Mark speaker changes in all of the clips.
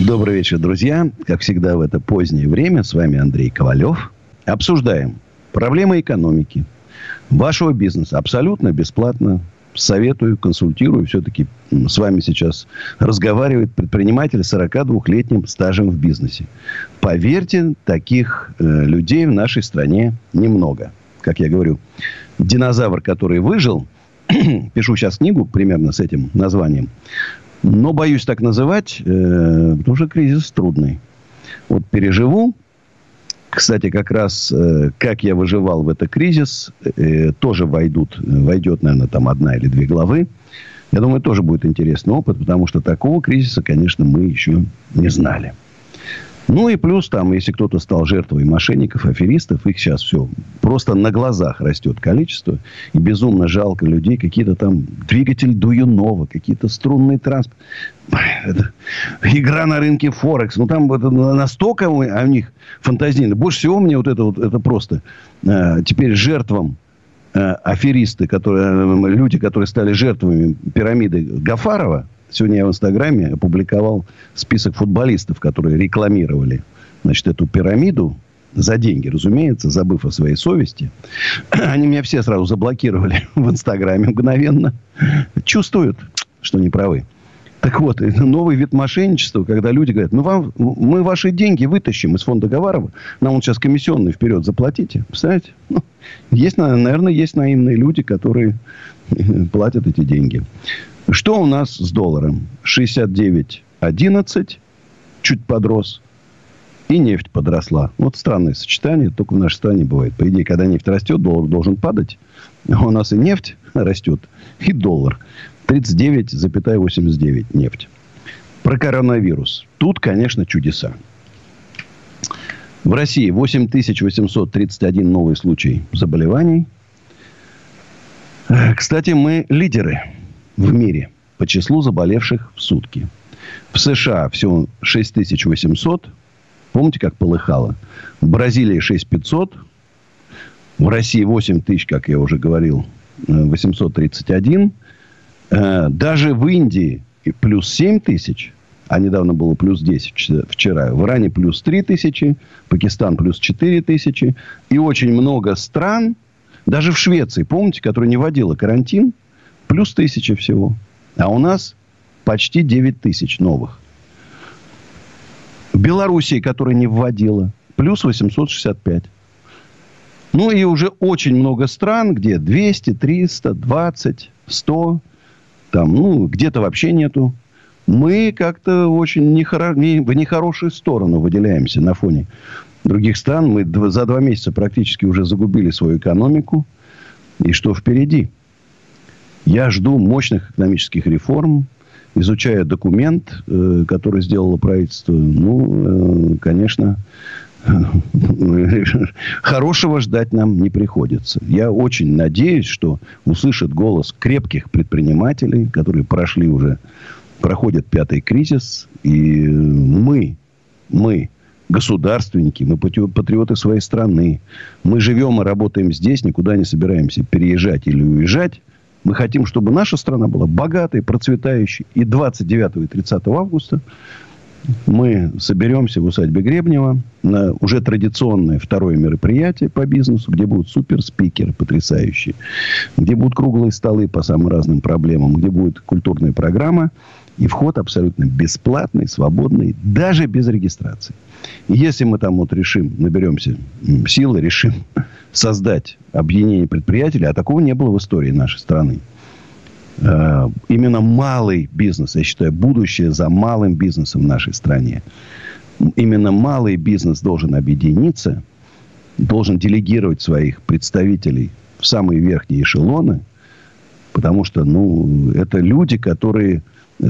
Speaker 1: Добрый вечер, друзья. Как всегда в это позднее время с вами Андрей Ковалев. Обсуждаем проблемы экономики, вашего бизнеса абсолютно бесплатно. Советую, консультирую. Все-таки с вами сейчас разговаривает предприниматель с 42-летним стажем в бизнесе. Поверьте, таких э, людей в нашей стране немного. Как я говорю, динозавр, который выжил, пишу сейчас книгу примерно с этим названием, но боюсь так называть, э, потому что кризис трудный. Вот переживу. Кстати, как раз э, как я выживал в этот кризис, э, тоже войдут, войдет, наверное, там одна или две главы. Я думаю, тоже будет интересный опыт, потому что такого кризиса, конечно, мы еще не знали. Ну и плюс там, если кто-то стал жертвой мошенников, аферистов, их сейчас все просто на глазах растет количество. И безумно жалко людей. Какие-то там двигатель Дуюнова, какие-то струнные транспорт. Это игра на рынке Форекс. Ну, там это настолько у них фантазийно. Больше всего мне вот это вот, это просто э, теперь жертвам э, аферисты, которые, э, люди, которые стали жертвами пирамиды Гафарова, Сегодня я в Инстаграме опубликовал список футболистов, которые рекламировали значит, эту пирамиду за деньги, разумеется, забыв о своей совести. Они меня все сразу заблокировали в Инстаграме мгновенно. Чувствуют, что не правы. Так вот, новый вид мошенничества, когда люди говорят, ну, вам, мы ваши деньги вытащим из фонда Гаварова, нам вот сейчас комиссионный вперед заплатите. Представляете? Ну, есть, наверное, есть наивные люди, которые платят эти деньги. Что у нас с долларом? 69.11, чуть подрос. И нефть подросла. Вот странное сочетание, только в нашей стране бывает. По идее, когда нефть растет, доллар должен падать. А у нас и нефть растет, и доллар. 39,89 нефть. Про коронавирус. Тут, конечно, чудеса. В России 8831 новый случай заболеваний. Кстати, мы лидеры в мире по числу заболевших в сутки. В США всего 6800. Помните, как полыхало? В Бразилии 6500. В России 8 тысяч, как я уже говорил, 831. Э, э, даже в Индии плюс 7 тысяч, а недавно было плюс 10 вчера. В Иране плюс 3 тысячи, Пакистан плюс 4 тысячи. И очень много стран, даже в Швеции, помните, которая не вводила карантин, Плюс тысяча всего. А у нас почти 9 тысяч новых. В Белоруссии, которая не вводила, плюс 865. Ну и уже очень много стран, где 200, 300, 20, 100. Там, ну, где-то вообще нету. Мы как-то очень нехоро... в нехорошую сторону выделяемся на фоне других стран. Мы за два месяца практически уже загубили свою экономику. И что впереди? Я жду мощных экономических реформ, изучая документ, э, который сделало правительство. Ну, э, конечно, хорошего ждать нам не приходится. Я очень надеюсь, что услышит голос крепких предпринимателей, которые прошли уже, проходят пятый кризис. И мы, мы, государственники, мы патриоты своей страны. Мы живем и работаем здесь, никуда не собираемся переезжать или уезжать. Мы хотим, чтобы наша страна была богатой, процветающей. И 29 и 30 августа мы соберемся в усадьбе Гребнева на уже традиционное второе мероприятие по бизнесу, где будут суперспикеры потрясающие, где будут круглые столы по самым разным проблемам, где будет культурная программа и вход абсолютно бесплатный, свободный, даже без регистрации. И если мы там вот решим, наберемся силы, решим создать объединение предприятий, а такого не было в истории нашей страны. Э, именно малый бизнес, я считаю, будущее за малым бизнесом в нашей стране. Именно малый бизнес должен объединиться, должен делегировать своих представителей в самые верхние эшелоны, потому что, ну, это люди, которые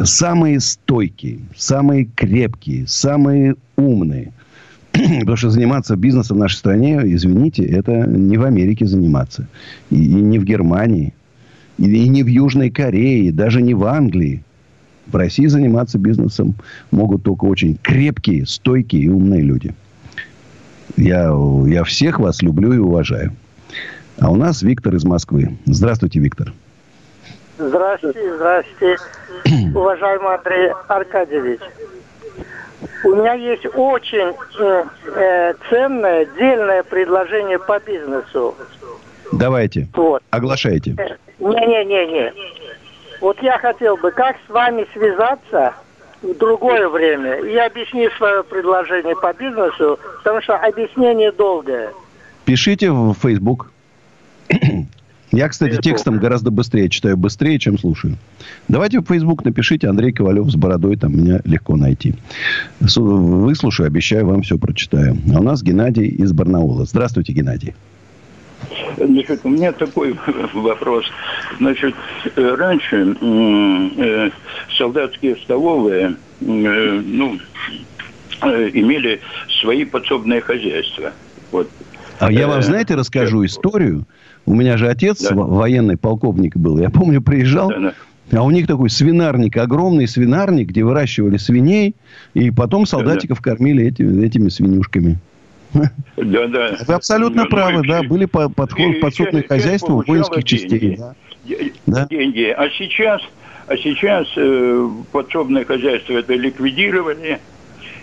Speaker 1: самые стойкие, самые крепкие, самые умные. Потому что заниматься бизнесом в нашей стране, извините, это не в Америке заниматься. И, и не в Германии. И, и не в Южной Корее. Даже не в Англии. В России заниматься бизнесом могут только очень крепкие, стойкие и умные люди. Я, я всех вас люблю и уважаю. А у нас Виктор из Москвы. Здравствуйте, Виктор.
Speaker 2: Здравствуйте, здравствуйте, уважаемый Андрей Аркадьевич. У меня есть очень э, э, ценное, дельное предложение по бизнесу.
Speaker 1: Давайте. Вот. Оглашайте.
Speaker 2: Не-не-не-не. Вот я хотел бы, как с вами связаться в другое время и объяснить свое предложение по бизнесу, потому что объяснение долгое.
Speaker 1: Пишите в Facebook. Я, кстати, текстом гораздо быстрее читаю, быстрее, чем слушаю. Давайте в Facebook напишите Андрей Ковалев с бородой, там меня легко найти. Выслушаю, обещаю, вам все прочитаю. А у нас Геннадий из Барнаула. Здравствуйте, Геннадий.
Speaker 3: Значит, у меня такой вопрос. Значит, э, раньше э, солдатские столовые, э, ну, э, имели свои подсобные хозяйства. Вот.
Speaker 1: А я вам, знаете, расскажу историю. У меня же отец да. военный полковник был. Я помню, приезжал, да, да. а у них такой свинарник, огромный свинарник, где выращивали свиней, и потом солдатиков да, да. кормили этими, этими свинюшками. Да, да. Вы абсолютно ну, правы, ну, да. Были подход, подсобные хозяйства воинских частей.
Speaker 3: Да. Деньги. А сейчас, а сейчас э, подсобное хозяйство это ликвидировали.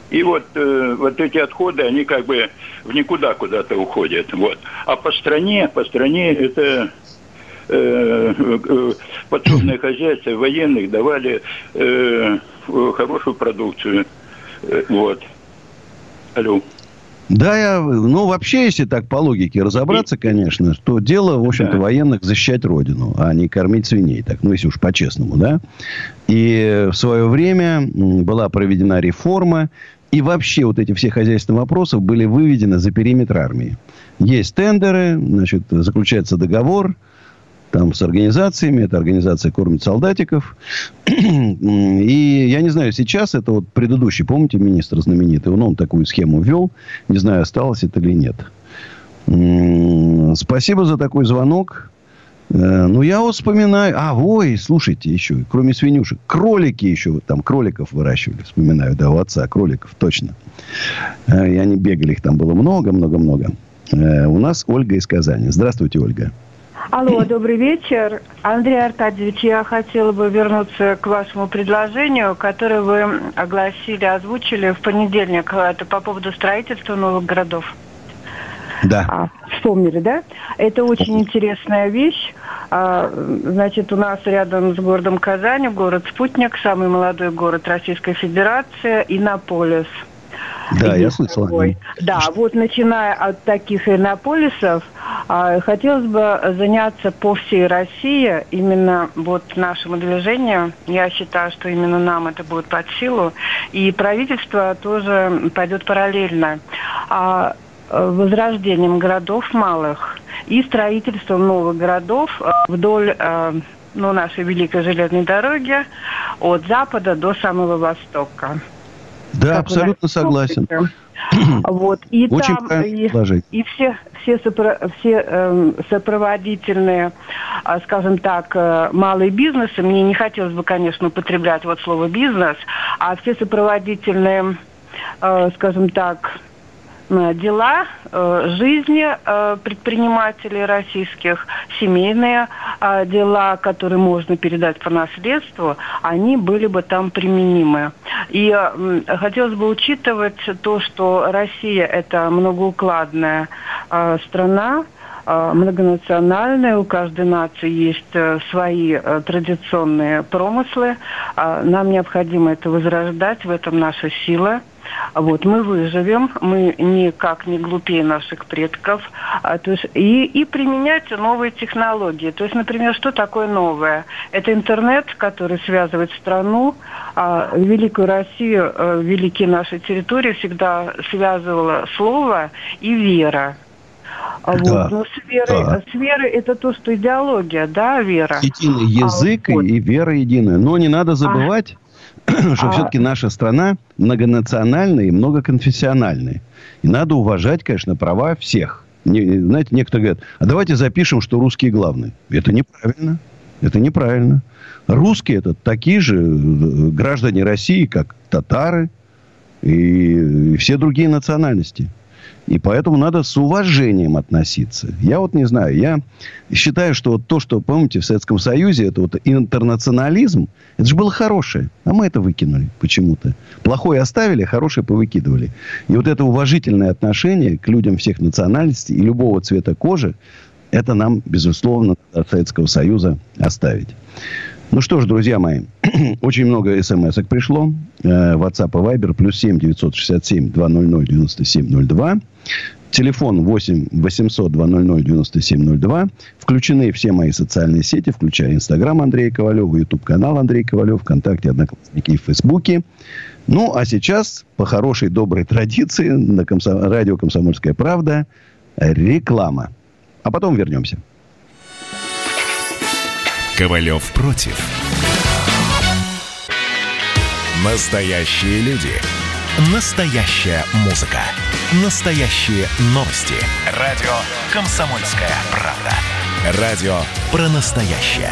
Speaker 3: И вот, э, вот эти отходы, они как бы в никуда куда-то уходят. Вот. А по стране, по стране это э, э, подсобное хозяйство военных давали э, хорошую продукцию. Э, вот.
Speaker 1: Алло. Да, я, ну, вообще, если так по логике разобраться, конечно, то дело, в общем-то, да. военных защищать родину, а не кормить свиней. Так, ну, если уж по-честному, да. И в свое время была проведена реформа, и вообще вот эти все хозяйственные вопросы были выведены за периметр армии. Есть тендеры, значит, заключается договор там с организациями. Эта организация кормит солдатиков. И я не знаю, сейчас это вот предыдущий, помните, министр знаменитый, он, он такую схему ввел. Не знаю, осталось это или нет. Спасибо за такой звонок. Э, ну, я вот вспоминаю... А, ой, слушайте, еще, кроме свинюшек, кролики еще, там кроликов выращивали, вспоминаю, да, у отца, кроликов, точно. Э, и они бегали, их там было много-много-много. Э, у нас Ольга из Казани. Здравствуйте, Ольга.
Speaker 4: Алло, добрый вечер. Андрей Аркадьевич, я хотела бы вернуться к вашему предложению, которое вы огласили, озвучили в понедельник. Это по поводу строительства новых городов.
Speaker 1: Да.
Speaker 4: А, вспомнили, да? Это очень интересная вещь. А, значит, у нас рядом с городом Казань город Спутник, самый молодой город Российской Федерации, Иннополис.
Speaker 1: Да, я слышал.
Speaker 4: Да, вот начиная от таких иннополисов, а, хотелось бы заняться по всей России именно вот нашему движению. Я считаю, что именно нам это будет под силу. И правительство тоже пойдет параллельно. А, Э, возрождением городов малых и строительством новых городов э, вдоль э, ну, нашей великой железной дороги от запада до самого востока.
Speaker 1: Да, как абсолютно согласен.
Speaker 4: Вот и Очень там и, и все все, сопро, все э, сопроводительные, э, скажем так, э, малые бизнесы. Мне не хотелось бы, конечно, употреблять вот слово бизнес, а все сопроводительные, э, скажем так, Э, дела э, жизни э, предпринимателей российских, семейные дела, которые можно передать по наследству, они были бы там применимы. И хотелось бы учитывать то, что Россия это многоукладная страна, многонациональная, у каждой нации есть свои традиционные промыслы. Нам необходимо это возрождать, в этом наша сила – вот, мы выживем, мы никак не глупее наших предков, а, то есть, и, и применять новые технологии. То есть, например, что такое новое? Это интернет, который связывает страну, а Великую Россию, а, великие наши территории всегда связывало слово и вера. А вот. Да. Но с верой, да. с верой это то, что идеология, да, вера.
Speaker 1: Единый язык а, вот. и вера единая. Но не надо забывать, что а... все-таки наша страна многонациональная и многоконфессиональная. И надо уважать, конечно, права всех. Не, знаете, некоторые говорят, а давайте запишем, что русские главные. Это неправильно. Это неправильно. Русские это такие же э, граждане России, как татары и все другие национальности. И поэтому надо с уважением относиться. Я вот не знаю, я считаю, что вот то, что, помните, в Советском Союзе, это вот интернационализм, это же было хорошее. А мы это выкинули почему-то. Плохое оставили, а хорошее повыкидывали. И вот это уважительное отношение к людям всех национальностей и любого цвета кожи, это нам, безусловно, от Советского Союза оставить. Ну что ж, друзья мои, очень много смс пришло. Э, WhatsApp и Viber плюс 7 967 200 9702. Телефон 8 800 200 9702. Включены все мои социальные сети, включая Инстаграм Андрея Ковалева, Ютуб канал Андрей Ковалев, ВКонтакте, Одноклассники и Фейсбуке. Ну, а сейчас, по хорошей доброй традиции, на комсо... радио «Комсомольская правда» реклама. А потом вернемся.
Speaker 5: Ковалев против. Настоящие люди. Настоящая музыка. Настоящие новости. Радио «Комсомольская правда». Радио про настоящее.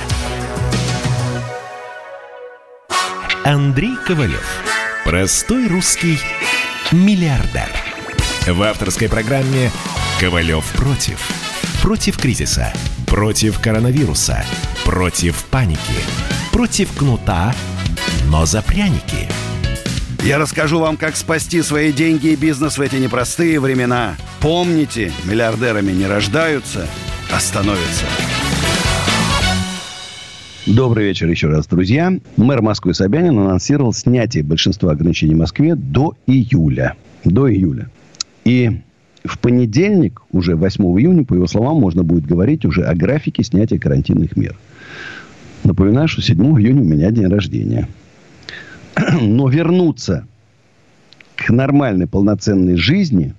Speaker 5: Андрей Ковалев. Простой русский миллиардер. В авторской программе «Ковалев против». Против кризиса. Против коронавируса Против паники. Против кнута, но за пряники.
Speaker 1: Я расскажу вам, как спасти свои деньги и бизнес в эти непростые времена. Помните, миллиардерами не рождаются, а становятся. Добрый вечер еще раз, друзья. Мэр Москвы Собянин анонсировал снятие большинства ограничений в Москве до июля. До июля. И в понедельник, уже 8 июня, по его словам, можно будет говорить уже о графике снятия карантинных мер. Напоминаю, что 7 июня у меня день рождения. Но вернуться к нормальной, полноценной жизни,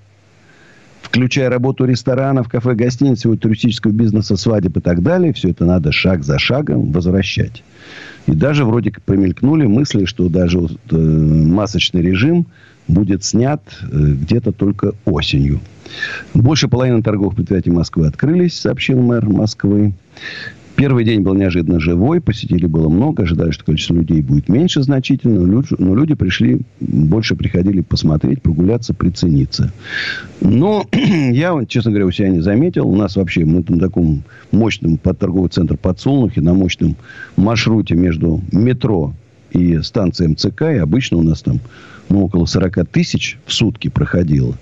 Speaker 1: включая работу ресторанов, кафе, гостиниц, туристического бизнеса, свадеб и так далее, все это надо шаг за шагом возвращать. И даже вроде как промелькнули мысли, что даже вот, э, масочный режим будет снят э, где-то только осенью. Больше половины торговых предприятий Москвы открылись, сообщил мэр Москвы. Первый день был неожиданно живой, посетителей было много, ожидали, что количество людей будет меньше значительно, но люди пришли, больше приходили посмотреть, прогуляться, прицениться. Но я, честно говоря, у себя не заметил. У нас вообще, мы на таком мощном торговый центр подсолнухи, на мощном маршруте между метро и станцией МЦК, и обычно у нас там ну, около 40 тысяч в сутки проходило.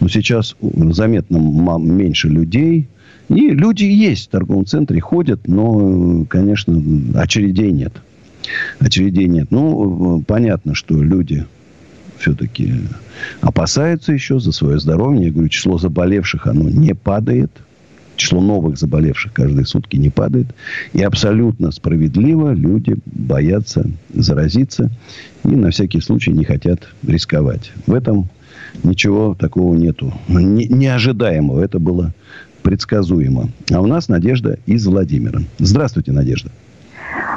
Speaker 1: Но сейчас заметно меньше людей – и люди есть в торговом центре, ходят, но, конечно, очередей нет. Очередей нет. Ну, понятно, что люди все-таки опасаются еще за свое здоровье. Я говорю, число заболевших, оно не падает. Число новых заболевших каждые сутки не падает. И абсолютно справедливо люди боятся заразиться и на всякий случай не хотят рисковать. В этом ничего такого нету. Не, неожидаемого. Это было предсказуемо. А у нас Надежда из Владимира. Здравствуйте, Надежда.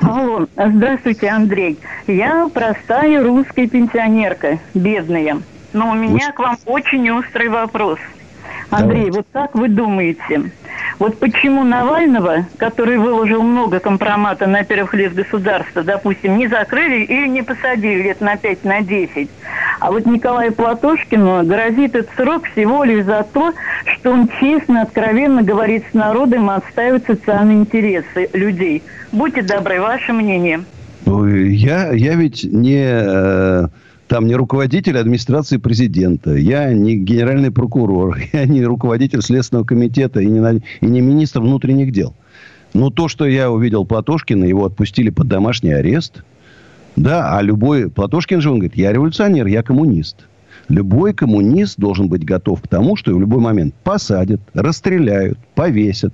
Speaker 4: Алло, здравствуйте, Андрей. Я простая русская пенсионерка, бедная. Но у меня Уж... к вам очень острый вопрос. Андрей, Давайте. вот как вы думаете, вот почему Навального, который выложил много компромата на первых лиц государства, допустим, не закрыли или не посадили лет на 5, на 10, а вот Николаю Платошкину грозит этот срок всего лишь за то, что он честно, откровенно говорит с народом и отстаивает социальные интересы людей. Будьте добры, ваше мнение.
Speaker 1: Я, я ведь не э, там не руководитель администрации президента, я не генеральный прокурор, я не руководитель Следственного комитета и не, и не министр внутренних дел. Но то, что я увидел Платошкина, его отпустили под домашний арест. Да, а любой... Платошкин же, он говорит, я революционер, я коммунист. Любой коммунист должен быть готов к тому, что в любой момент посадят, расстреляют, повесят.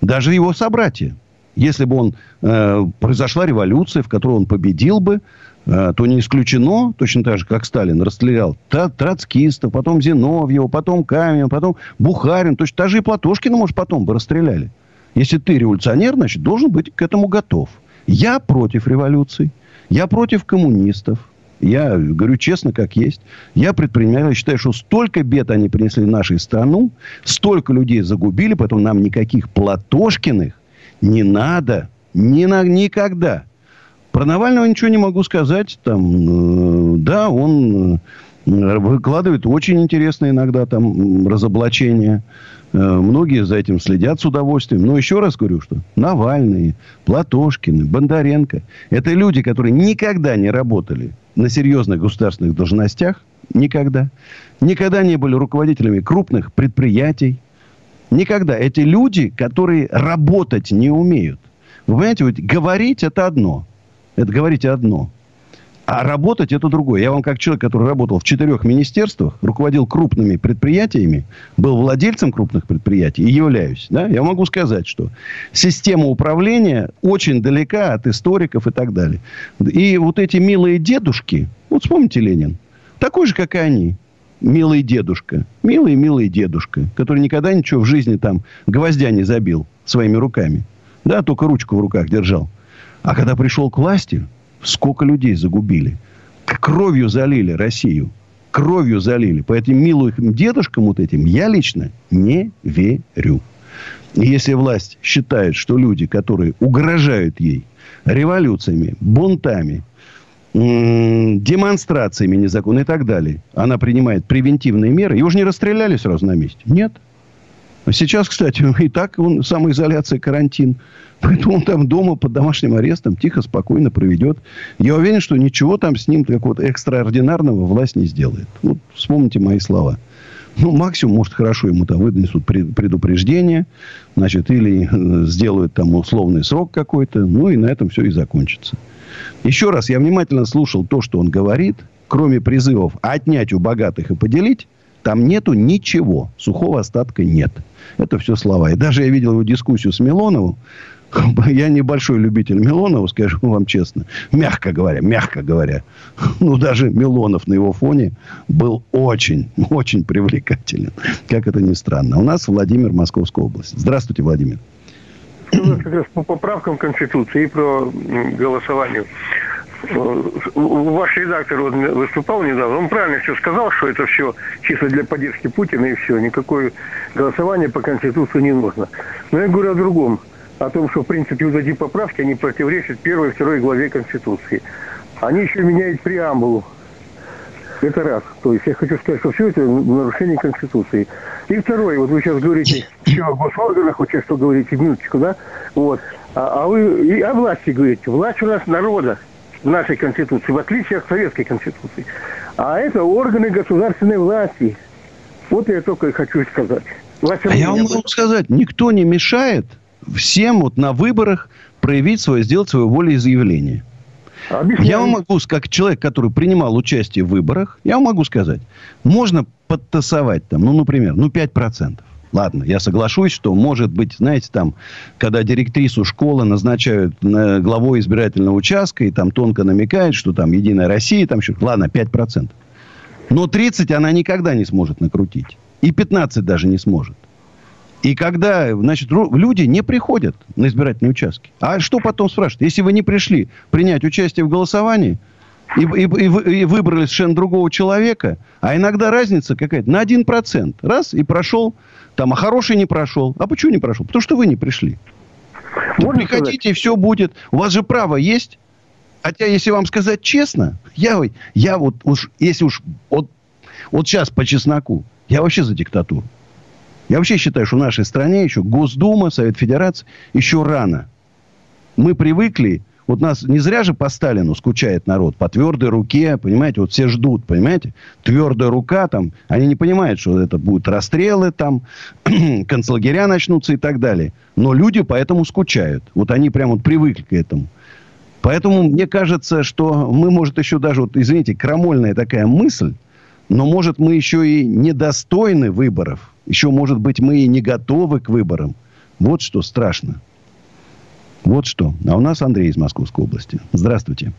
Speaker 1: Даже его собратья. Если бы он э, произошла революция, в которой он победил бы, то не исключено, точно так же, как Сталин расстрелял троцкистов, потом Зиновьева, потом Камень, потом Бухарин. Точно так же и Платошкина, может, потом бы расстреляли. Если ты революционер, значит, должен быть к этому готов. Я против революции. Я против коммунистов. Я говорю честно, как есть. Я предприниматель, считаю, что столько бед они принесли в нашу страну, столько людей загубили, поэтому нам никаких Платошкиных не надо. Ни на, никогда. Про Навального ничего не могу сказать. Там, э, да, он э, выкладывает очень интересные иногда там разоблачения. Э, многие за этим следят с удовольствием. Но еще раз говорю, что Навальный, Платошкин, Бондаренко – это люди, которые никогда не работали на серьезных государственных должностях. Никогда. Никогда не были руководителями крупных предприятий. Никогда. Эти люди, которые работать не умеют. Вы понимаете, вот говорить это одно. Это говорить одно. А работать это другое. Я вам как человек, который работал в четырех министерствах, руководил крупными предприятиями, был владельцем крупных предприятий и являюсь. Да, я могу сказать, что система управления очень далека от историков и так далее. И вот эти милые дедушки, вот вспомните Ленин, такой же, как и они. Милый дедушка. Милый, милый дедушка, который никогда ничего в жизни там гвоздя не забил своими руками. Да, только ручку в руках держал. А когда пришел к власти, сколько людей загубили. Кровью залили Россию. Кровью залили. По этим милым дедушкам вот этим я лично не верю. И если власть считает, что люди, которые угрожают ей революциями, бунтами, демонстрациями незаконными и так далее, она принимает превентивные меры, его же не расстреляли сразу на месте. Нет. Сейчас, кстати, и так он самоизоляция, карантин. Поэтому он там дома под домашним арестом тихо, спокойно проведет. Я уверен, что ничего там с ним какого-то экстраординарного власть не сделает. Вот вспомните мои слова. Ну, максимум, может, хорошо ему там вынесут предупреждение, значит, или э, сделают там условный срок какой-то, ну, и на этом все и закончится. Еще раз, я внимательно слушал то, что он говорит, кроме призывов отнять у богатых и поделить, там нету ничего, сухого остатка нет. Это все слова. И даже я видел его дискуссию с Милоновым, я небольшой любитель Милонова, скажу вам честно. Мягко говоря, мягко говоря. Ну, даже Милонов на его фоне был очень, очень привлекателен. Как это ни странно. У нас Владимир, Московская область. Здравствуйте, Владимир.
Speaker 6: Ну, как раз по поправкам Конституции и про голосование. Ваш редактор вот выступал недавно, он правильно все сказал, что это все чисто для поддержки Путина и все, никакое голосование по Конституции не нужно. Но я говорю о другом о том, что, в принципе, вот эти поправки, они противоречат первой и второй главе Конституции. Они еще меняют преамбулу. Это раз. То есть я хочу сказать, что все это нарушение Конституции. И второе, вот вы сейчас говорите все о госорганах, вот сейчас что говорите, минуточку, да? Вот. А, а вы и о власти говорите. Власть у нас народа в нашей Конституции, в отличие от Советской Конституции. А это органы государственной власти. Вот я только и хочу сказать.
Speaker 1: А я вам могу сказать, никто не мешает всем вот на выборах проявить свое, сделать свое волеизъявление. Объясняю. Я вам могу, как человек, который принимал участие в выборах, я вам могу сказать, можно подтасовать там, ну, например, ну, 5%. Ладно, я соглашусь, что может быть, знаете, там, когда директрису школы назначают главой избирательного участка, и там тонко намекает, что там Единая Россия, там еще, ладно, 5%. Но 30 она никогда не сможет накрутить. И 15 даже не сможет. И когда, значит, люди не приходят на избирательные участки. А что потом спрашивают? Если вы не пришли принять участие в голосовании, и, и, и, и выбрали совершенно другого человека, а иногда разница какая-то на 1%. Раз, и прошел, там, а хороший не прошел. А почему не прошел? Потому что вы не пришли. Вы приходите, и все будет. У вас же право есть. Хотя, если вам сказать честно, я, я вот уж, если уж, вот, вот сейчас по чесноку, я вообще за диктатуру. Я вообще считаю, что в нашей стране еще Госдума, Совет Федерации еще рано. Мы привыкли, вот нас не зря же по Сталину скучает народ, по твердой руке, понимаете, вот все ждут, понимаете, твердая рука там, они не понимают, что это будут расстрелы там, концлагеря начнутся и так далее. Но люди поэтому скучают. Вот они прям вот привыкли к этому. Поэтому мне кажется, что мы, может, еще даже, вот, извините, крамольная такая мысль, но, может, мы еще и недостойны выборов. Еще, может быть, мы и не готовы к выборам. Вот что страшно. Вот что. А у нас Андрей из Московской области. Здравствуйте.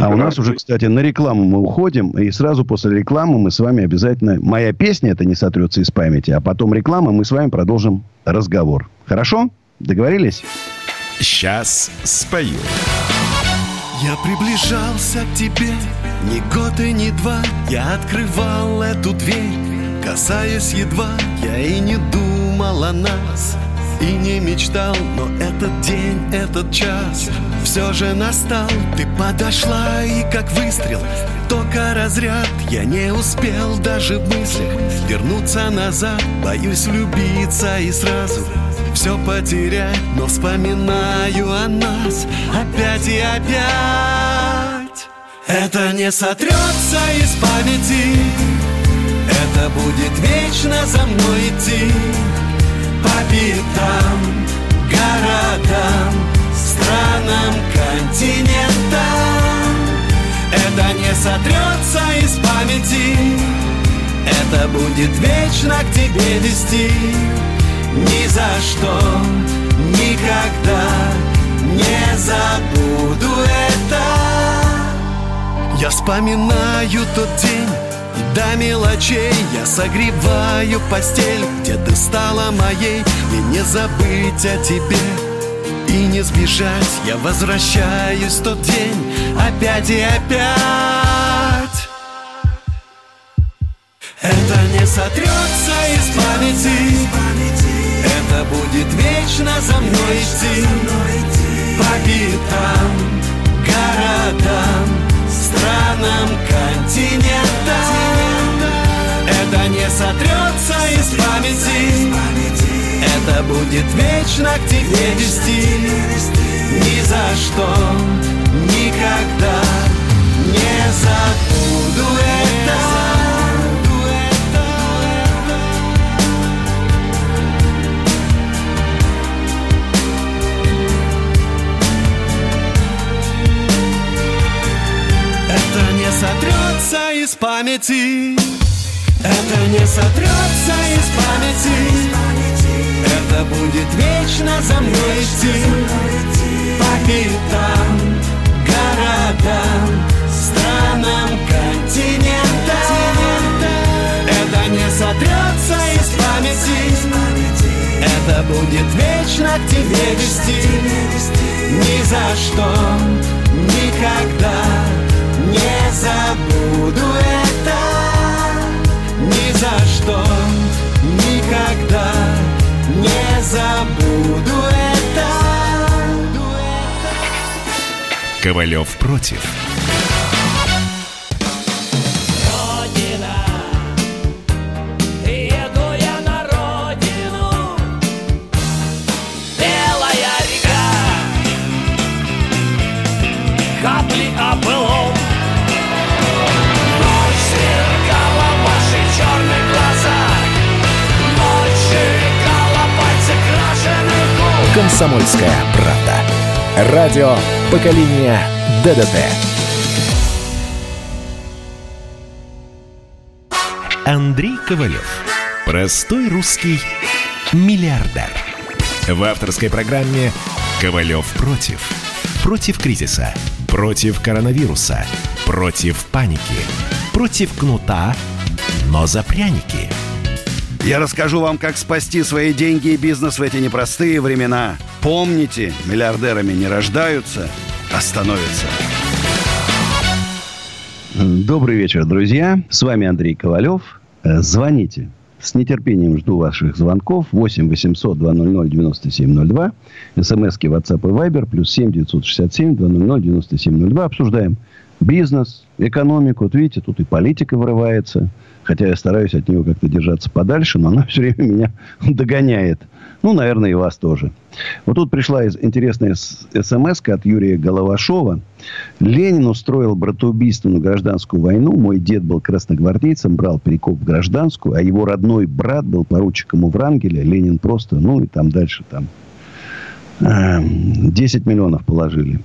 Speaker 1: А у нас уже, кстати, на рекламу мы уходим. И сразу после рекламы мы с вами обязательно... Моя песня это не сотрется из памяти. А потом реклама, мы с вами продолжим разговор. Хорошо? Договорились?
Speaker 5: Сейчас спою.
Speaker 7: Я приближался к тебе ни год и ни два Я открывал эту дверь, касаясь едва Я и не думал о нас и не мечтал Но этот день, этот час все же настал. Ты подошла и как выстрел Только разряд. Я не успел даже в мыслях Вернуться назад. Боюсь влюбиться и сразу все потерять. Но вспоминаю о нас Опять и опять. Это не сотрется из памяти. Это будет вечно за мной идти По пятам, городам Странам, континентам. Это не сотрется из памяти Это будет вечно к тебе вести. Ни за что, никогда не забуду это. Я вспоминаю тот день до мелочей я согреваю постель Где ты стала моей И не забыть о тебе. И не сбежать Я возвращаюсь в тот день Опять и опять. Это не сотрется из памяти Это будет вечно за мной идти. По пятам, городам странам, континентам Это не сотрется из памяти. Это будет вечно к тебе вести. Ни за что, никогда не забуду это сотрется из памяти. Это не сотрется из памяти. Это будет вечно за мной идти. По пятам, городам, странам, континентам. Это не сотрется из памяти. Это будет вечно к тебе вести. Ни за что, никогда забуду это Ни за что, никогда не забуду это
Speaker 5: Ковалев против. «Комсомольская правда». Радио поколения ДДТ». Андрей Ковалев. Простой русский миллиардер. В авторской программе «Ковалев против». Против кризиса. Против коронавируса. Против паники. Против кнута, но за пряники –
Speaker 1: я расскажу вам, как спасти свои деньги и бизнес в эти непростые времена. Помните, миллиардерами не рождаются, а становятся. Добрый вечер, друзья. С вами Андрей Ковалев. Э, звоните. С нетерпением жду ваших звонков. 8 800 200 9702. СМСки WhatsApp и Viber. Плюс 7 967 200 9702. Обсуждаем бизнес, экономику. Вот видите, тут и политика вырывается. Хотя я стараюсь от нее как-то держаться подальше, но она все время меня догоняет. Ну, наверное, и вас тоже. Вот тут пришла интересная смс от Юрия Головашова. Ленин устроил братоубийственную гражданскую войну. Мой дед был красногвардейцем, брал перекоп в гражданскую, а его родной брат был поручиком у Врангеля. Ленин просто, ну, и там дальше там 10 эм, миллионов положили.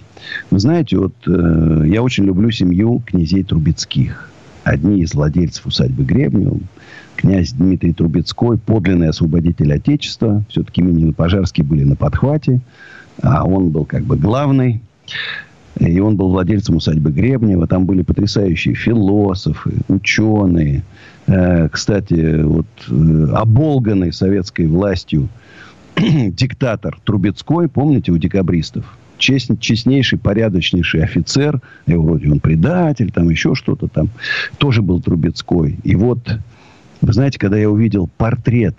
Speaker 1: Вы знаете, вот э, я очень люблю семью князей Трубецких одни из владельцев усадьбы Гребнева, князь Дмитрий Трубецкой, подлинный освободитель Отечества. Все-таки Минин и Пожарский были на подхвате, а он был как бы главный. И он был владельцем усадьбы Гребнева. Там были потрясающие философы, ученые. Э, кстати, вот э, оболганный советской властью диктатор Трубецкой, помните, у декабристов, чест, честнейший, порядочнейший офицер. И вроде он предатель, там еще что-то там. Тоже был Трубецкой. И вот, вы знаете, когда я увидел портрет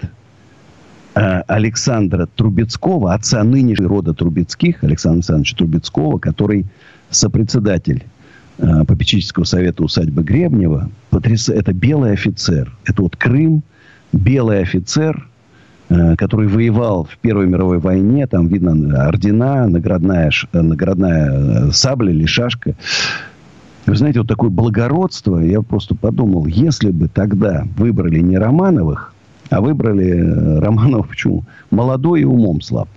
Speaker 1: э, Александра Трубецкого, отца нынешнего рода Трубецких, Александра Александровича Трубецкого, который сопредседатель э, попечительского совета усадьбы Гребнева, потряс... это белый офицер. Это вот Крым, белый офицер, который воевал в Первой мировой войне. Там видно ордена, наградная, наградная э, сабля или шашка. Вы знаете, вот такое благородство, я просто подумал, если бы тогда выбрали не Романовых, а выбрали э, Романов, почему? Молодой и умом слаб.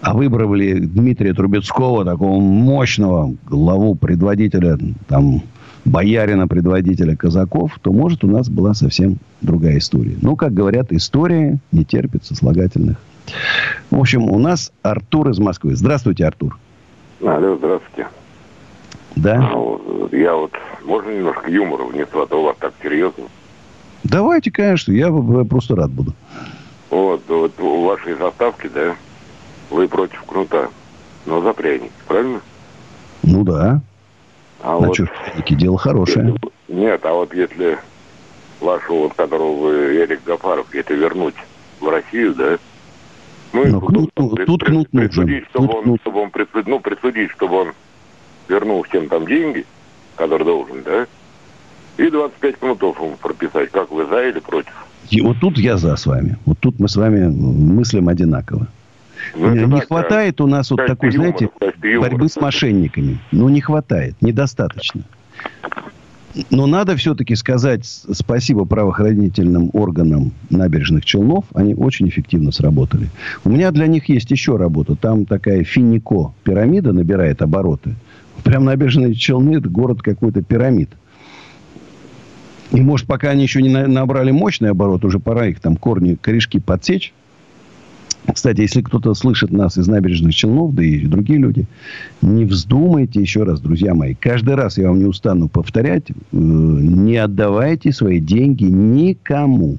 Speaker 1: А выбрали Дмитрия Трубецкого, такого мощного главу предводителя там, боярина, предводителя казаков, то, может, у нас была совсем другая история. Но, как говорят, история не терпит сослагательных. В общем, у нас Артур из Москвы. Здравствуйте, Артур.
Speaker 8: Алло, здравствуйте.
Speaker 1: Да?
Speaker 8: А, я вот, можно немножко юмора внесу, а то у вас так серьезно.
Speaker 1: Давайте, конечно, я просто рад буду.
Speaker 8: Вот, вот у вашей заставки, да, вы против кнута, но за пряник, правильно?
Speaker 1: Ну да.
Speaker 8: А, вот, что,
Speaker 1: дело хорошее.
Speaker 8: Нет, а вот если вашего, вот, которого вы, Эрик Гафаров, если вернуть в Россию, да?
Speaker 1: Ну, Но кнут, ну, пред, тут кнут
Speaker 8: пред, нужен. Чтобы, тут он, кнут. чтобы он присудить, ну, присудить, чтобы он вернул всем там деньги, которые должен, да? И 25 кнутов ему прописать. Как вы за или против?
Speaker 1: И вот тут я за с вами. Вот тут мы с вами мыслим одинаково. Ну, не так, хватает да. у нас вот такой, юмор, знаете, борьбы с мошенниками. Ну, не хватает, недостаточно. Но надо все-таки сказать спасибо правоохранительным органам набережных Челнов. Они очень эффективно сработали. У меня для них есть еще работа. Там такая финико пирамида набирает обороты. Прям набережные Челны это город какой-то пирамид. И может, пока они еще не набрали мощный оборот, уже пора их там корни, корешки подсечь. Кстати, если кто-то слышит нас из набережных Челнов, да и другие люди, не вздумайте еще раз, друзья мои. Каждый раз я вам не устану повторять, э, не отдавайте свои деньги никому.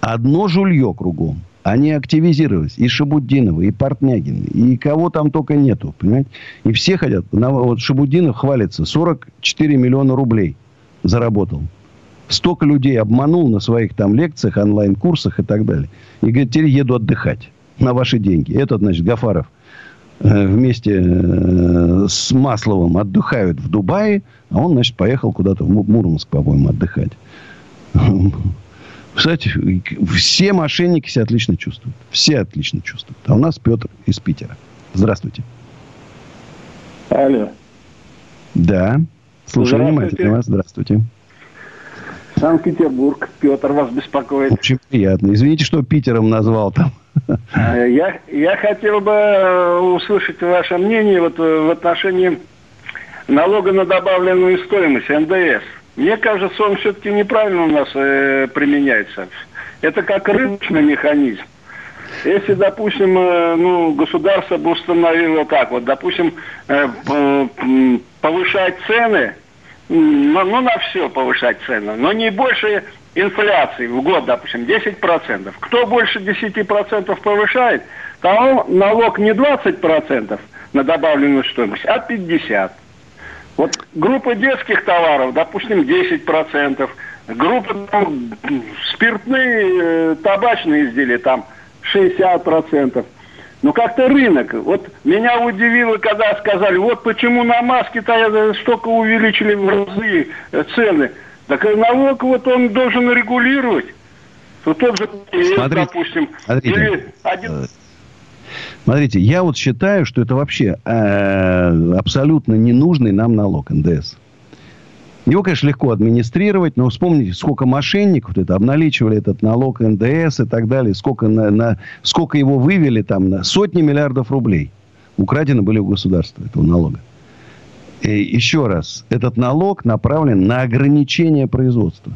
Speaker 1: Одно жулье кругом. Они активизировались. И Шабуддинова, и Портнягин, и кого там только нету. Понимаете? И все хотят. Вот Шабуддинов хвалится. 44 миллиона рублей заработал. Столько людей обманул на своих там лекциях, онлайн-курсах и так далее. И говорит, теперь еду отдыхать на ваши деньги. Этот, значит, Гафаров э, вместе э, с Масловым отдыхают в Дубае, а он, значит, поехал куда-то в Мурманск, по-моему, отдыхать. Кстати, все мошенники себя отлично чувствуют. Все отлично чувствуют. А у нас Петр из Питера. Здравствуйте.
Speaker 9: Алло.
Speaker 1: Да. Слушаю внимательно вас. Здравствуйте.
Speaker 9: Санкт-Петербург. Петр вас беспокоит.
Speaker 1: Очень приятно. Извините, что Питером назвал там.
Speaker 9: Э, я, я хотел бы э, услышать ваше мнение вот э, в отношении налога на добавленную стоимость, НДС. Мне кажется, он все-таки неправильно у нас э, применяется. Это как рыночный механизм. Если, допустим, э, ну, государство бы установило так, вот, допустим, э, повышать цены, ну, ну, на все повышать цены, но не больше инфляции в год, допустим, 10%. Кто больше 10% повышает, то налог не 20% на добавленную стоимость, а 50%. Вот группа детских товаров, допустим, 10%. Группа там, спиртные, э, табачные изделия, там 60%. Ну, как-то рынок. Вот меня удивило, когда сказали, вот почему на маски-то столько увеличили в разы э, цены. Так налог вот он должен регулировать. То тот же,
Speaker 1: смотрите, допустим, смотрите, или один... Э, смотрите, я вот считаю, что это вообще э, абсолютно ненужный нам налог НДС. Его, конечно, легко администрировать, но вспомните, сколько мошенников это обналичивали этот налог НДС и так далее, сколько, на, на, сколько его вывели там на сотни миллиардов рублей. Украдены были у государства этого налога. И еще раз, этот налог направлен на ограничение производства.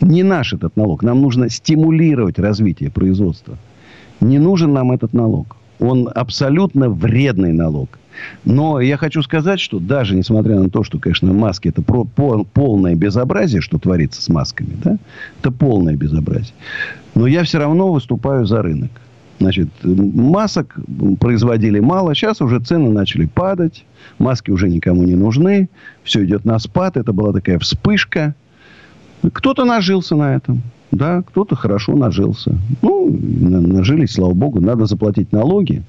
Speaker 1: Не наш этот налог. Нам нужно стимулировать развитие производства. Не нужен нам этот налог. Он абсолютно вредный налог. Но я хочу сказать, что даже несмотря на то, что, конечно, маски это про, по, полное безобразие, что творится с масками, да, это полное безобразие. Но я все равно выступаю за рынок. Значит, масок производили мало. Сейчас уже цены начали падать. Маски уже никому не нужны. Все идет на спад. Это была такая вспышка. Кто-то нажился на этом. Да, кто-то хорошо нажился. Ну, нажились, слава богу. Надо заплатить налоги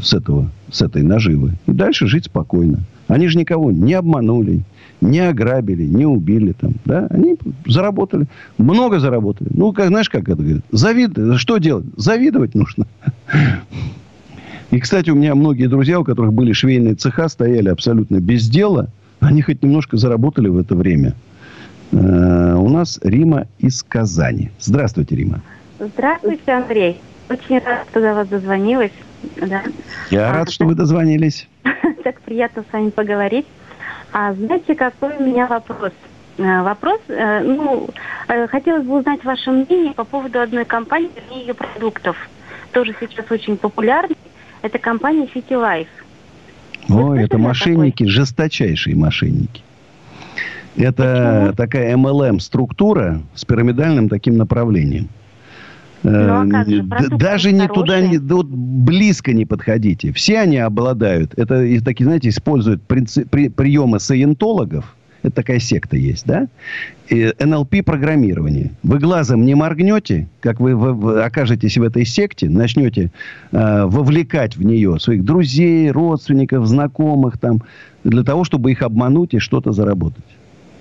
Speaker 1: с, этого, с этой наживы. И дальше жить спокойно. Они же никого не обманули, не ограбили, не убили там, да, они заработали, много заработали. Ну, как, знаешь, как это говорит, завид, что делать? Завидовать нужно. И, кстати, у меня многие друзья, у которых были швейные цеха, стояли абсолютно без дела. Они хоть немножко заработали в это время. Э, у нас Рима из Казани. Здравствуйте, Рима.
Speaker 10: Здравствуйте, Андрей. Очень рад, что до вас дозвонилась.
Speaker 1: Да. Я а, рад, что вы дозвонились.
Speaker 10: Так приятно с вами поговорить. А знаете, какой у меня вопрос? Э, вопрос, э, ну, хотелось бы узнать ваше мнение по поводу одной компании, и ее продуктов. Тоже сейчас очень популярный. Это компания City Life.
Speaker 1: Ой, это мошенники, такой? жесточайшие мошенники. Это Почему? такая MLM-структура с пирамидальным таким направлением. Ну, а же, Даже не туда, не, вот близко не подходите. Все они обладают, это такие, знаете, используют принцип, при, приемы саентологов. Это такая секта есть, да? И НЛП-программирование. Вы глазом не моргнете, как вы, вы, вы окажетесь в этой секте, начнете э, вовлекать в нее своих друзей, родственников, знакомых там, для того, чтобы их обмануть и что-то заработать.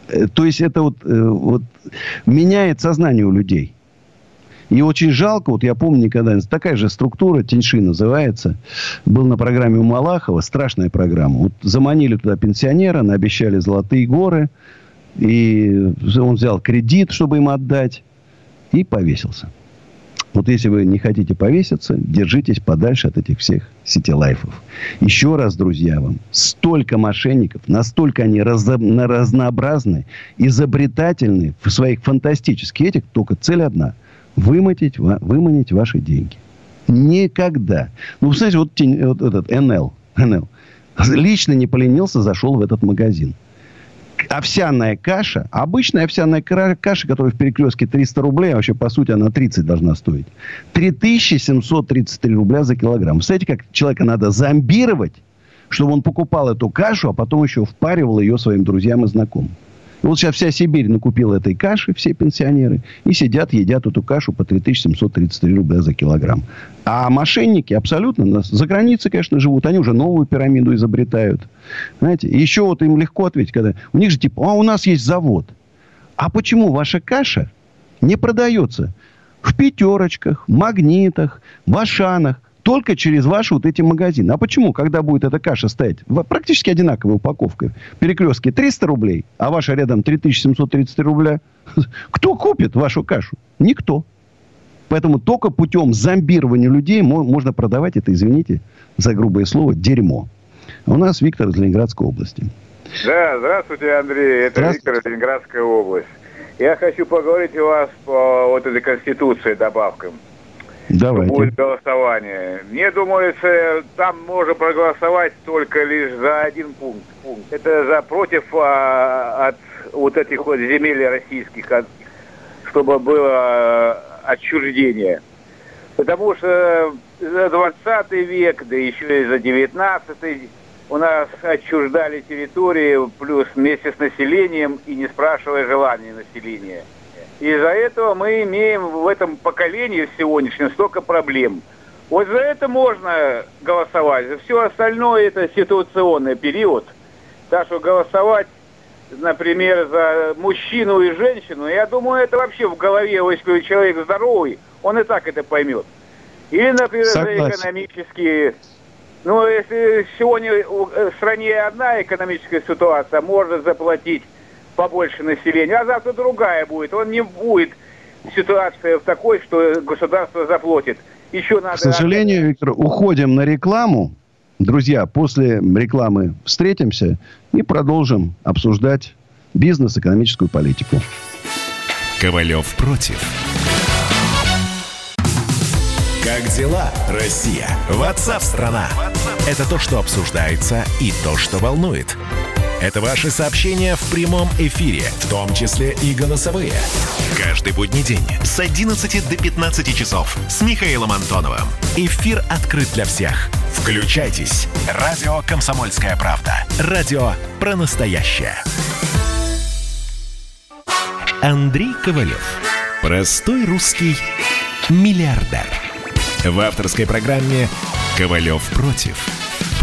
Speaker 1: Э, то есть это вот, э, вот меняет сознание у людей. И очень жалко, вот я помню никогда, такая же структура, Теньши называется, был на программе у Малахова, страшная программа. Вот заманили туда пенсионера, наобещали золотые горы, и он взял кредит, чтобы им отдать, и повесился. Вот если вы не хотите повеситься, держитесь подальше от этих всех сетилайфов. Еще раз, друзья, вам, столько мошенников, настолько они разнообразны, изобретательны в своих фантастических этих, только цель одна – выманить, выманить ваши деньги. Никогда. Ну, знаете, вот, вот этот НЛ, НЛ лично не поленился, зашел в этот магазин. Овсяная каша, обычная овсяная каша, которая в перекрестке 300 рублей, а вообще, по сути, она 30 должна стоить. 3733 рубля за килограмм. Представляете, как человека надо зомбировать, чтобы он покупал эту кашу, а потом еще впаривал ее своим друзьям и знакомым. Вот сейчас вся Сибирь накупила этой каши, все пенсионеры, и сидят, едят эту кашу по 3733 рубля за килограмм. А мошенники абсолютно за границей, конечно, живут. Они уже новую пирамиду изобретают. Знаете, еще вот им легко ответить, когда у них же типа, а у нас есть завод. А почему ваша каша не продается в пятерочках, магнитах, в Ашанах? Только через ваши вот эти магазины. А почему, когда будет эта каша стоять практически одинаковой упаковкой, перекрестки 300 рублей, а ваша рядом 3733 рубля, кто купит вашу кашу? Никто. Поэтому только путем зомбирования людей можно продавать это, извините за грубое слово, дерьмо. У нас Виктор из Ленинградской области.
Speaker 11: Да, здравствуйте, Андрей. Это здравствуйте. Виктор, Ленинградская область. Я хочу поговорить у вас по вот этой конституции добавкам. Давайте. будет голосование. Мне думается, там можно проголосовать только лишь за один пункт. пункт. Это за против а, от вот этих вот земель российских, от, чтобы было а, отчуждение. Потому что за 20 век, да еще и за 19 у нас отчуждали территории, плюс вместе с населением и не спрашивая желания населения. Из-за этого мы имеем в этом поколении сегодняшнем столько проблем. Вот за это можно голосовать. За все остальное это ситуационный период. Так что голосовать, например, за мужчину и женщину, я думаю, это вообще в голове, если человек здоровый, он и так это поймет. Или, например, Согласен. за экономические... Ну, если сегодня в стране одна экономическая ситуация, можно заплатить побольше населения, а завтра другая будет. Он не будет ситуация в такой, что государство заплатит. Еще надо...
Speaker 1: К сожалению, Виктор, уходим на рекламу. Друзья, после рекламы встретимся и продолжим обсуждать бизнес, экономическую политику.
Speaker 5: Ковалев против. Как дела, Россия? Ватсап-страна! Это то, что обсуждается и то, что волнует. Это ваши сообщения в прямом эфире, в том числе и голосовые. Каждый будний день с 11 до 15 часов с Михаилом Антоновым. Эфир открыт для всех. Включайтесь. Радио «Комсомольская правда». Радио про настоящее. Андрей Ковалев. Простой русский миллиардер. В авторской программе «Ковалев против».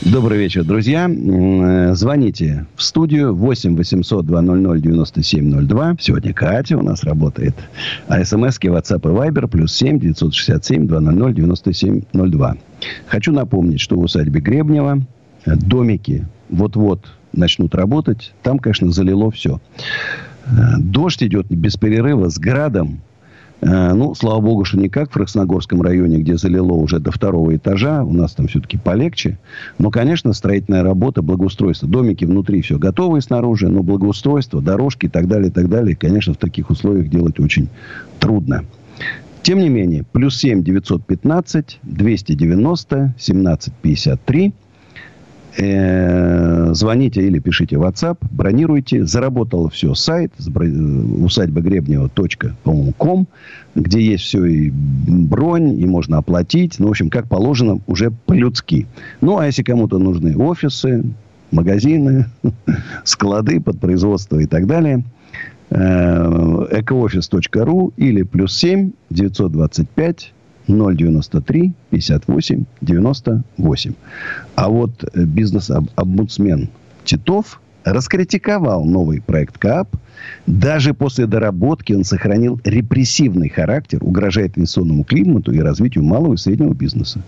Speaker 1: Добрый вечер, друзья. Э, звоните в студию 8 800 200 9702. Сегодня Катя у нас работает. А смски WhatsApp и Viber плюс 7 967 200 9702. Хочу напомнить, что в усадьбе Гребнева э, домики вот-вот начнут работать. Там, конечно, залило все. Э, дождь идет без перерыва с градом. Э, ну, слава богу, что не как в Красногорском районе, где залило уже до второго этажа. У нас там все-таки полегче. Но, конечно, строительная работа, благоустройство. Домики внутри все готовы снаружи, но благоустройство, дорожки и так далее, и так далее, конечно, в таких условиях делать очень трудно. Тем не менее, плюс 7 915 290 17 53 Э, звоните или пишите WhatsApp, бронируйте. Заработал все сайт усадьба Гребнева.ком, где есть все и бронь, и можно оплатить. Ну, в общем, как положено, уже по-людски. Ну, а если кому-то нужны офисы, магазины, склады под производство и так далее, экоофис.ру или плюс 7 925 093 58 98. А вот э, бизнес-омбудсмен Титов раскритиковал новый проект КАП. Даже после доработки он сохранил репрессивный характер, угрожает инвестиционному климату и развитию малого и среднего бизнеса.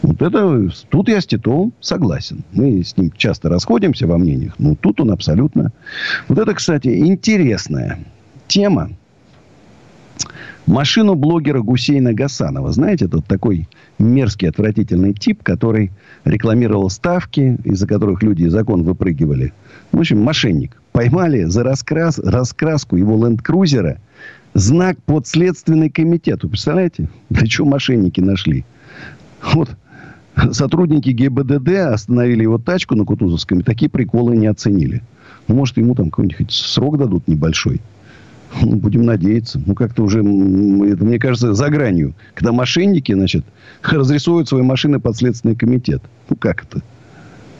Speaker 1: Вот это, тут я с Титовым согласен. Мы с ним часто расходимся во мнениях, но тут он абсолютно... Вот это, кстати, интересная тема. Машину блогера Гусейна Гасанова. Знаете, это такой мерзкий, отвратительный тип, который рекламировал ставки, из-за которых люди из окон выпрыгивали. В общем, мошенник. Поймали за раскрас, раскраску его ленд-крузера знак подследственный комитет. Вы представляете? Для чего мошенники нашли? Вот сотрудники ГИБДД остановили его тачку на Кутузовском. Такие приколы не оценили. Ну, может, ему там какой-нибудь срок дадут небольшой. Ну, будем надеяться. Ну, как-то уже, это, мне кажется, за гранью. Когда мошенники, значит, разрисуют свои машины под Следственный комитет. Ну, как это?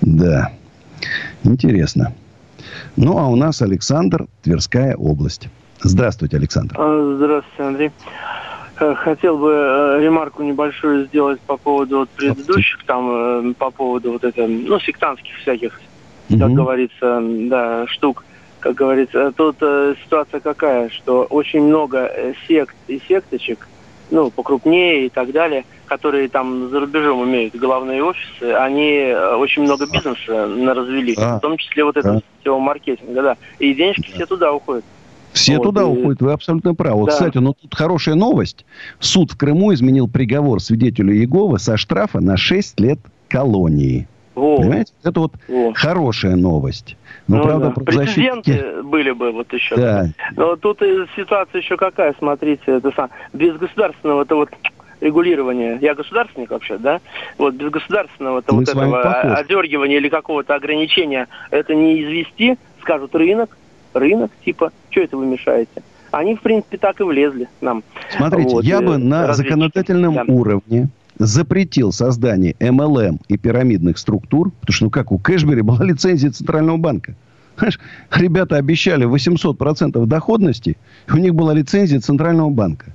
Speaker 1: Да. Интересно. Ну, а у нас Александр, Тверская область. Здравствуйте, Александр.
Speaker 12: А, здравствуйте, Андрей. Э, хотел бы э, ремарку небольшую сделать по поводу вот предыдущих, там, э, по поводу вот это, ну, сектантских всяких, угу. как говорится, да, штук как говорится. Тут э, ситуация какая, что очень много э, сект и секточек, ну, покрупнее и так далее, которые там за рубежом имеют главные офисы, они э, очень много бизнеса развели, а, в том числе вот этого сетевого маркетинга, да. И денежки да. все туда уходят.
Speaker 1: Все вот, туда и... уходят, вы абсолютно правы. Да. Кстати, ну тут хорошая новость. Суд в Крыму изменил приговор свидетелю Иеговы со штрафа на 6 лет колонии. О. Понимаете? Это вот О. хорошая новость.
Speaker 12: Но, ну, правда, да. Прецеденты были бы вот еще. Да. Но тут ситуация еще какая, смотрите, это сам, без государственного это вот регулирования. Я государственник вообще, да? Вот без государственного это вот этого одергивания или какого-то ограничения это не извести, скажут рынок, рынок, типа, что это вы мешаете? Они, в принципе, так и влезли нам.
Speaker 1: Смотрите, вот, я бы на законодательном да. уровне запретил создание MLM и пирамидных структур, потому что, ну как, у Кэшбери была лицензия Центрального банка. Знаешь, ребята обещали 800% доходности, у них была лицензия Центрального банка.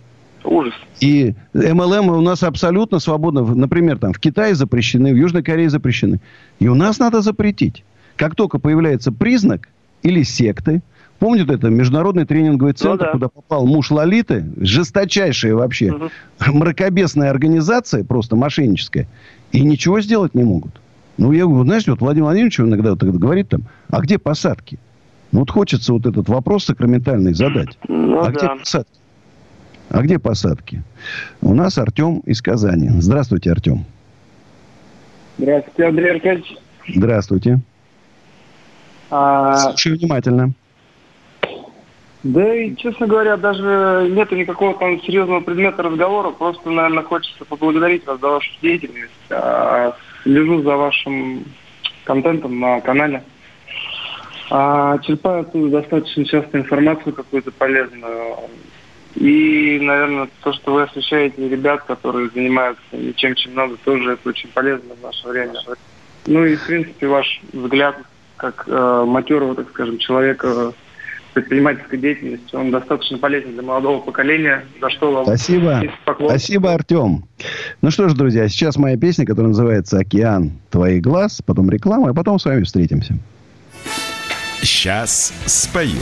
Speaker 12: Ужас.
Speaker 1: И MLM у нас абсолютно свободно. Например, там в Китае запрещены, в Южной Корее запрещены. И у нас надо запретить. Как только появляется признак или секты, Помните это международный тренинговый ну центр, ну, да. куда попал муж Лолиты, жесточайшая вообще угу. мракобесная организация, просто мошенническая, и ничего сделать не могут. Ну, я говорю, знаешь, вот Владимир Владимирович иногда вот говорит там, а где посадки? Ну, вот хочется вот этот вопрос сакраментальный задать. Ну, а да. где посадки? А где посадки? У нас Артем из Казани. Здравствуйте, Артем.
Speaker 13: Здравствуйте, Андрей Аркадьевич.
Speaker 1: Здравствуйте. А... Слушаю внимательно.
Speaker 13: Да и, честно говоря, даже нет никакого там серьезного предмета разговора. Просто, наверное, хочется поблагодарить вас за вашу деятельность. А, слежу за вашим контентом на канале. А, черпаю оттуда достаточно часто информацию какую-то полезную. И, наверное, то, что вы освещаете ребят, которые занимаются ничем, чем надо, тоже это очень полезно в наше время. Ну и, в принципе, ваш взгляд как э, матерого, так скажем, человека предпринимательской деятельности. Он достаточно полезен для молодого поколения, за что вам
Speaker 1: Спасибо. Спасибо, Артем. Ну что ж, друзья, сейчас моя песня, которая называется «Океан твоих глаз», потом реклама, а потом с вами встретимся.
Speaker 7: Сейчас спою.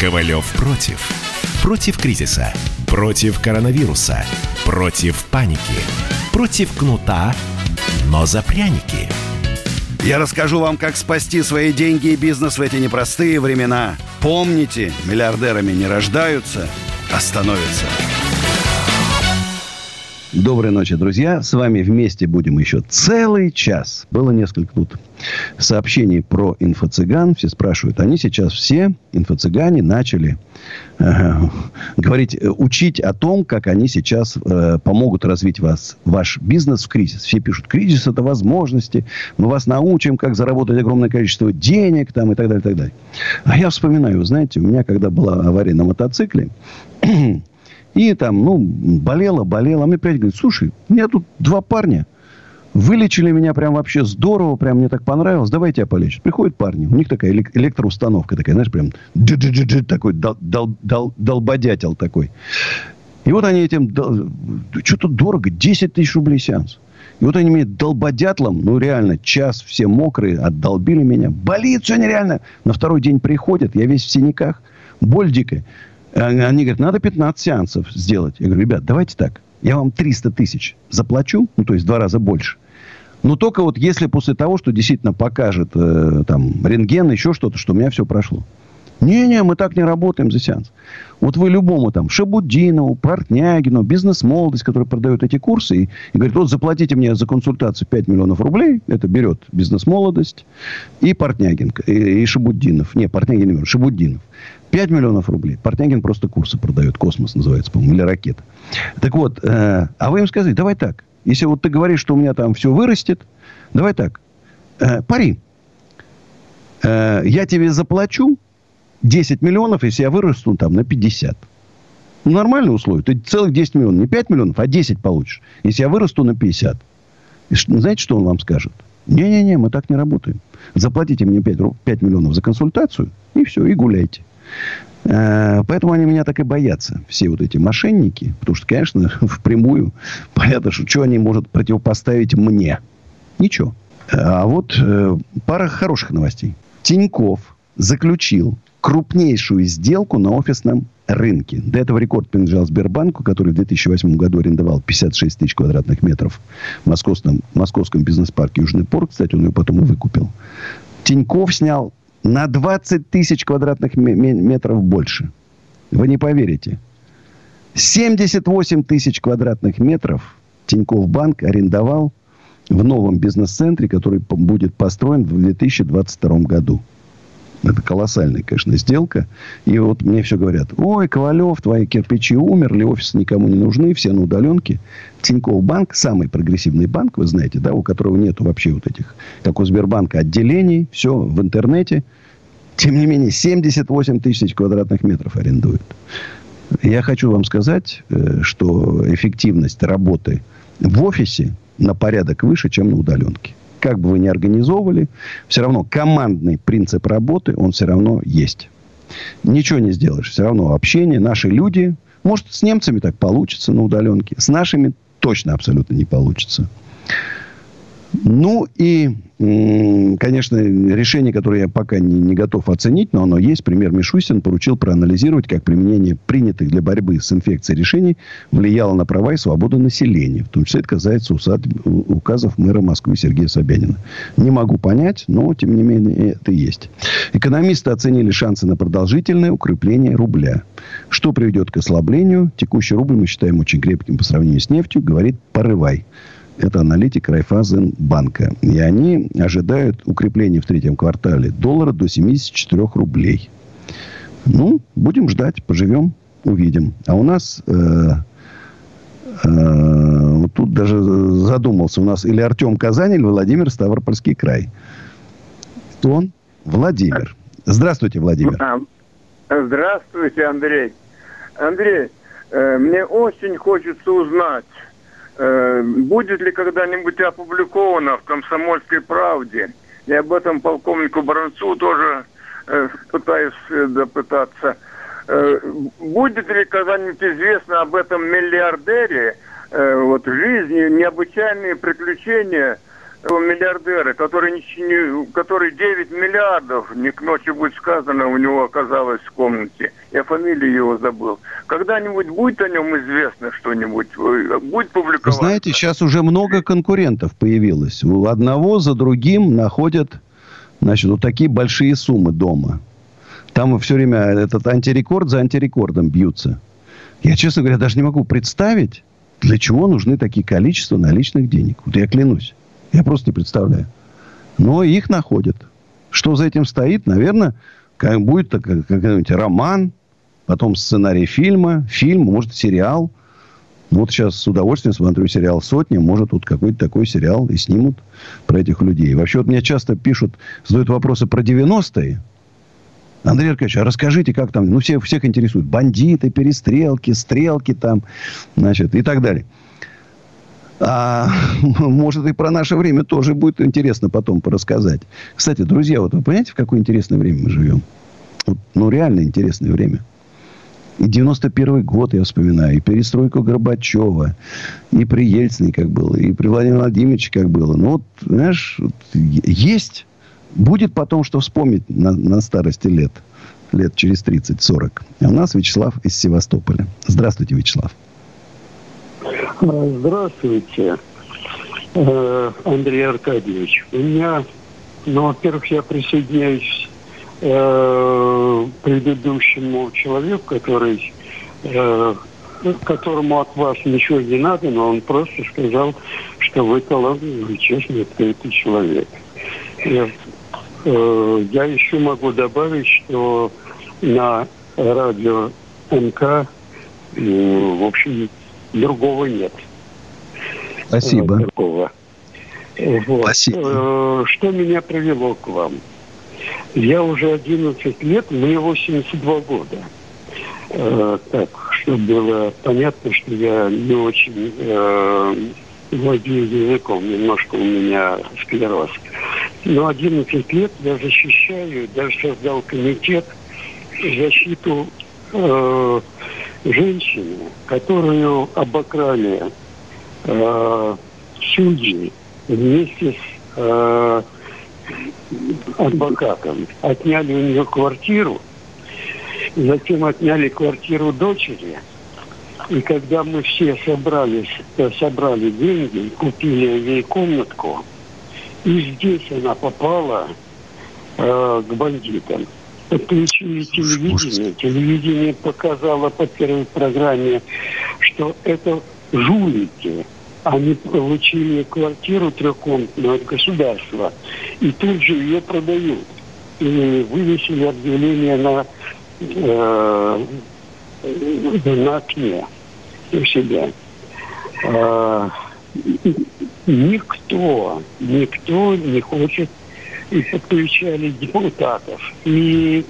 Speaker 7: «Ковалев против». Против кризиса. Против коронавируса. Против паники. Против кнута, но за пряники.
Speaker 1: Я расскажу вам, как спасти свои деньги и бизнес в эти непростые времена. Помните, миллиардерами не рождаются – остановится. Доброй ночи, друзья. С вами вместе будем еще целый час. Было несколько тут сообщений про инфо-цыган. Все спрашивают. Они сейчас все, инфо-цыгане, начали э, говорить, учить о том, как они сейчас э, помогут развить вас, ваш бизнес в кризис. Все пишут, кризис – это возможности. Мы вас научим, как заработать огромное количество денег там, и так далее, и так далее. А я вспоминаю, знаете, у меня, когда была авария на мотоцикле, И там, ну, болела, болела. А мне приятель говорит, слушай, у меня тут два парня. Вылечили меня прям вообще здорово, прям мне так понравилось. Давайте я полечу. Приходят парни, у них такая электроустановка такая, знаешь, прям такой дол, дол, дол, долбодятел такой. И вот они этим, что-то дорого, 10 тысяч рублей сеанс. И вот они мне долбодятлом, ну реально, час все мокрые, отдолбили меня. Болит все нереально. На второй день приходят, я весь в синяках, боль дикая. Они говорят, надо 15 сеансов сделать. Я говорю, ребят, давайте так. Я вам 300 тысяч заплачу, ну, то есть в два раза больше. Но только вот если после того, что действительно покажет э, там рентген, еще что-то, что у меня все прошло. Не-не, мы так не работаем за сеанс. Вот вы любому там Шабутдинову, Портнягину, бизнес-молодость, который продает эти курсы, и, и говорит, вот заплатите мне за консультацию 5 миллионов рублей, это берет бизнес-молодость и Портнягин, и, и Шабутдинов. Не, Портнягин не берет, Шабутдинов. 5 миллионов рублей. Портнягин просто курсы продает. Космос называется, по-моему, или ракета. Так вот, э, а вы им сказали, давай так. Если вот ты говоришь, что у меня там все вырастет, давай так. Э, пари. Э, я тебе заплачу 10 миллионов, если я вырасту там на 50. Ну, нормальные условия. Ты целых 10 миллионов. Не 5 миллионов, а 10 получишь. Если я вырасту на 50. И знаете, что он вам скажет? Не-не-не, мы так не работаем. Заплатите мне 5, 5 миллионов за консультацию, и все, и гуляйте. Э, поэтому они меня так и боятся, все вот эти мошенники. Потому что, конечно, впрямую понятно, что что они могут противопоставить мне. Ничего. А вот э, пара хороших новостей. Тиньков заключил крупнейшую сделку на офисном рынке. До этого рекорд принадлежал Сбербанку, который в 2008 году арендовал 56 тысяч квадратных метров в московском, московском бизнес-парке Южный порт. Кстати, он ее потом и выкупил. Тиньков снял на 20 тысяч квадратных метров больше. Вы не поверите. 78 тысяч квадратных метров Тиньков Банк арендовал в новом бизнес-центре, который будет построен в 2022 году. Это колоссальная, конечно, сделка. И вот мне все говорят, ой, Ковалев, твои кирпичи умерли, офисы никому не нужны, все на удаленке. Тинькофф банк, самый прогрессивный банк, вы знаете, да, у которого нету вообще вот этих, как у Сбербанка, отделений, все в интернете. Тем не менее, 78 тысяч квадратных метров арендуют. Я хочу вам сказать, э, что эффективность работы в офисе на порядок выше, чем на удаленке как бы вы ни организовывали, все равно командный принцип работы, он все равно есть. Ничего не сделаешь. Все равно общение, наши люди. Может, с немцами так получится на удаленке. С нашими точно абсолютно не получится. Ну и, конечно, решение, которое я пока не, не готов оценить, но оно есть. Премьер Мишустин поручил проанализировать, как применение принятых для борьбы с инфекцией решений влияло на права и свободу населения. В том числе это касается усад... указов мэра Москвы Сергея Собянина. Не могу понять, но, тем не менее, это есть. Экономисты оценили шансы на продолжительное укрепление рубля. Что приведет к ослаблению? Текущий рубль мы считаем очень крепким по сравнению с нефтью, говорит «порывай». Это аналитик Райфазен банка. И они ожидают укрепления в третьем квартале доллара до 74 рублей. Ну, будем ждать, поживем, увидим. А у нас... Э, э, вот тут даже задумался. У нас или Артем Казань, или Владимир Ставропольский край. Кто он? Владимир. Здравствуйте, Владимир. А,
Speaker 14: здравствуйте, Андрей. Андрей, э, мне очень хочется узнать, будет ли когда-нибудь опубликовано в «Комсомольской правде». И об этом полковнику Баранцу тоже э, пытаюсь э, допытаться. Э, будет ли когда-нибудь известно об этом миллиардере, э, вот жизни, необычайные приключения – миллиардера, который, не, который 9 миллиардов, не к ночи будет сказано, у него оказалось в комнате. Я фамилию его забыл. Когда-нибудь будет о нем известно что-нибудь? Будет публиковаться?
Speaker 1: Знаете, сейчас уже много конкурентов появилось. У одного за другим находят, значит, вот такие большие суммы дома. Там все время этот антирекорд за антирекордом бьются. Я, честно говоря, даже не могу представить, для чего нужны такие количества наличных денег? Вот я клянусь. Я просто не представляю. Но их находят. Что за этим стоит? Наверное, как будет какой-нибудь роман, потом сценарий фильма, фильм, может, сериал. Вот сейчас с удовольствием смотрю сериал «Сотня». Может, тут какой-то такой сериал и снимут про этих людей. Вообще, вот мне часто пишут, задают вопросы про 90-е. Андрей Аркадьевич, а расскажите, как там, ну, всех, всех интересует. Бандиты, перестрелки, стрелки там, значит, и так далее. А может, и про наше время тоже будет интересно потом порассказать. Кстати, друзья, вот вы понимаете, в какое интересное время мы живем? Вот, ну, реально интересное время. И 91 год я вспоминаю, и перестройку Горбачева, и при Ельцине как было, и при Владимире Владимировиче как было. Ну, вот, знаешь, вот, есть Будет потом, что вспомнить на, на старости лет. Лет через 30-40. А у нас Вячеслав из Севастополя. Здравствуйте, Вячеслав.
Speaker 15: Здравствуйте, э, Андрей Аркадьевич. У меня, ну, во-первых, я присоединяюсь э, предыдущему человеку, который э, которому от вас ничего не надо, но он просто сказал, что вы талантливый, честный, открытый человек. Я Э, я еще могу добавить, что на радио МК, э, в общем, другого нет.
Speaker 1: Спасибо.
Speaker 15: Э, другого. Вот. Спасибо. Что меня привело к вам? Я уже 11 лет, мне 82 года. Так, чтобы было понятно, что я не очень владею языком, немножко у меня склероз. Но 11 лет я защищаю, даже создал комитет защиту э, женщины, которую обокрали э, судьи вместе с э, адвокатом. Отняли у нее квартиру, затем отняли квартиру дочери. И когда мы все собрались, э, собрали деньги, купили ей комнатку – и здесь она попала э, к бандитам. Подключили телевидение. Телевидение показало по первой программе, что это жулики. Они получили квартиру трехкомнатную от государства и тут же ее продают. И вывесили объявление на, э, на окне у себя. Э, никто, никто не хочет и подключали депутатов. И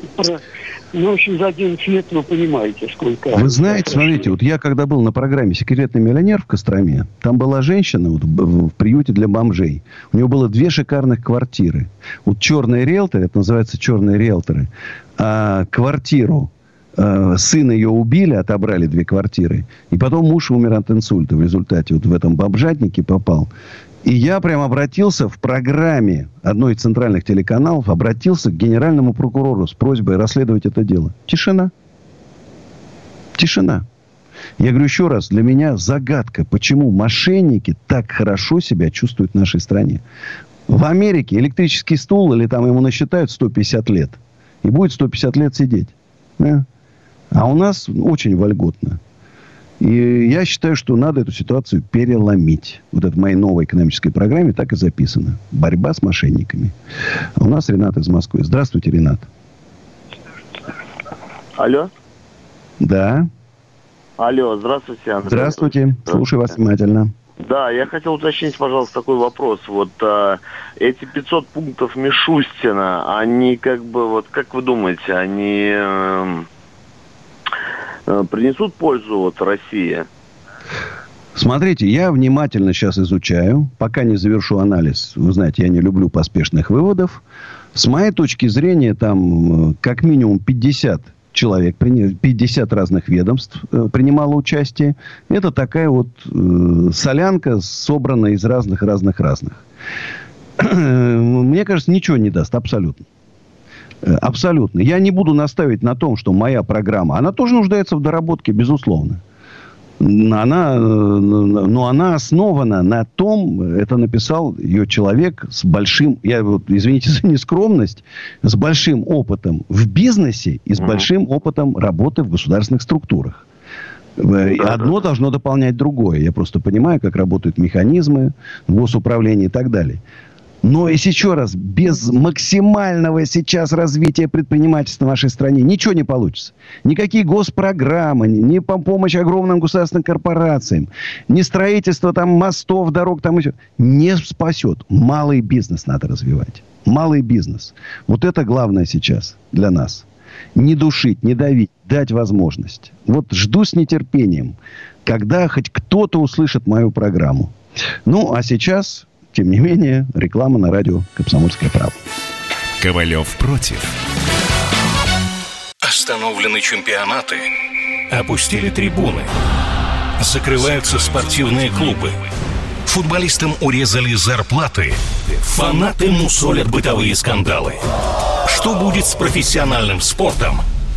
Speaker 15: ну, в общем, за 11 лет вы понимаете, сколько...
Speaker 1: Вы знаете, смотрите, вот я когда был на программе «Секретный миллионер» в Костроме, там была женщина вот, в приюте для бомжей. У нее было две шикарных квартиры. Вот черные риэлторы, это называется черные риэлторы, а квартиру Э, сына ее убили, отобрали две квартиры. И потом муж умер от инсульта в результате. Вот в этом бомжатнике попал. И я прям обратился в программе одной из центральных телеканалов, обратился к генеральному прокурору с просьбой расследовать это дело. Тишина. Тишина. Я говорю еще раз, для меня загадка, почему мошенники так хорошо себя чувствуют в нашей стране. В Америке электрический стул, или там ему насчитают 150 лет, и будет 150 лет сидеть. А у нас очень вольготно. И я считаю, что надо эту ситуацию переломить. Вот это в моей новой экономической программе так и записано. Борьба с мошенниками. А у нас Ренат из Москвы. Здравствуйте, Ренат.
Speaker 16: Алло.
Speaker 1: Да.
Speaker 16: Алло, здравствуйте,
Speaker 1: Андрей. Здравствуйте. здравствуйте. Слушаю вас внимательно.
Speaker 16: Да, я хотел уточнить, пожалуйста, такой вопрос. Вот а, эти 500 пунктов Мишустина, они как бы, вот как вы думаете, они... Э, Э, принесут пользу вот России?
Speaker 1: Смотрите, я внимательно сейчас изучаю, пока не завершу анализ. Вы знаете, я не люблю поспешных выводов. С моей точки зрения, там э, как минимум 50 человек, 50 разных ведомств э, принимало участие. Это такая вот солянка, собранная из разных-разных-разных. Мне кажется, ничего не даст абсолютно. Э, абсолютно. Я не буду наставить на том, что моя программа, она тоже нуждается в доработке, безусловно. Она, э, но она основана на том, это написал ее человек с большим, я вот, извините за нескромность, с большим опытом в бизнесе и с большим опытом работы в государственных структурах. Э, одно должно дополнять другое. Я просто понимаю, как работают механизмы, госуправления и так далее. Но и еще раз, без максимального сейчас развития предпринимательства в нашей стране ничего не получится. Никакие госпрограммы, ни помощь огромным государственным корпорациям, ни строительство там мостов, дорог, там еще не спасет. Малый бизнес надо развивать. Малый бизнес. Вот это главное сейчас для нас. Не душить, не давить, дать возможность. Вот жду с нетерпением, когда хоть кто-то услышит мою программу. Ну, а сейчас тем не менее, реклама на радио «Комсомольская правда».
Speaker 5: Ковалев против.
Speaker 17: Остановлены чемпионаты. Опустили трибуны. Закрываются спортивные клубы. Футболистам урезали зарплаты. Фанаты мусолят бытовые скандалы. Что будет с профессиональным спортом –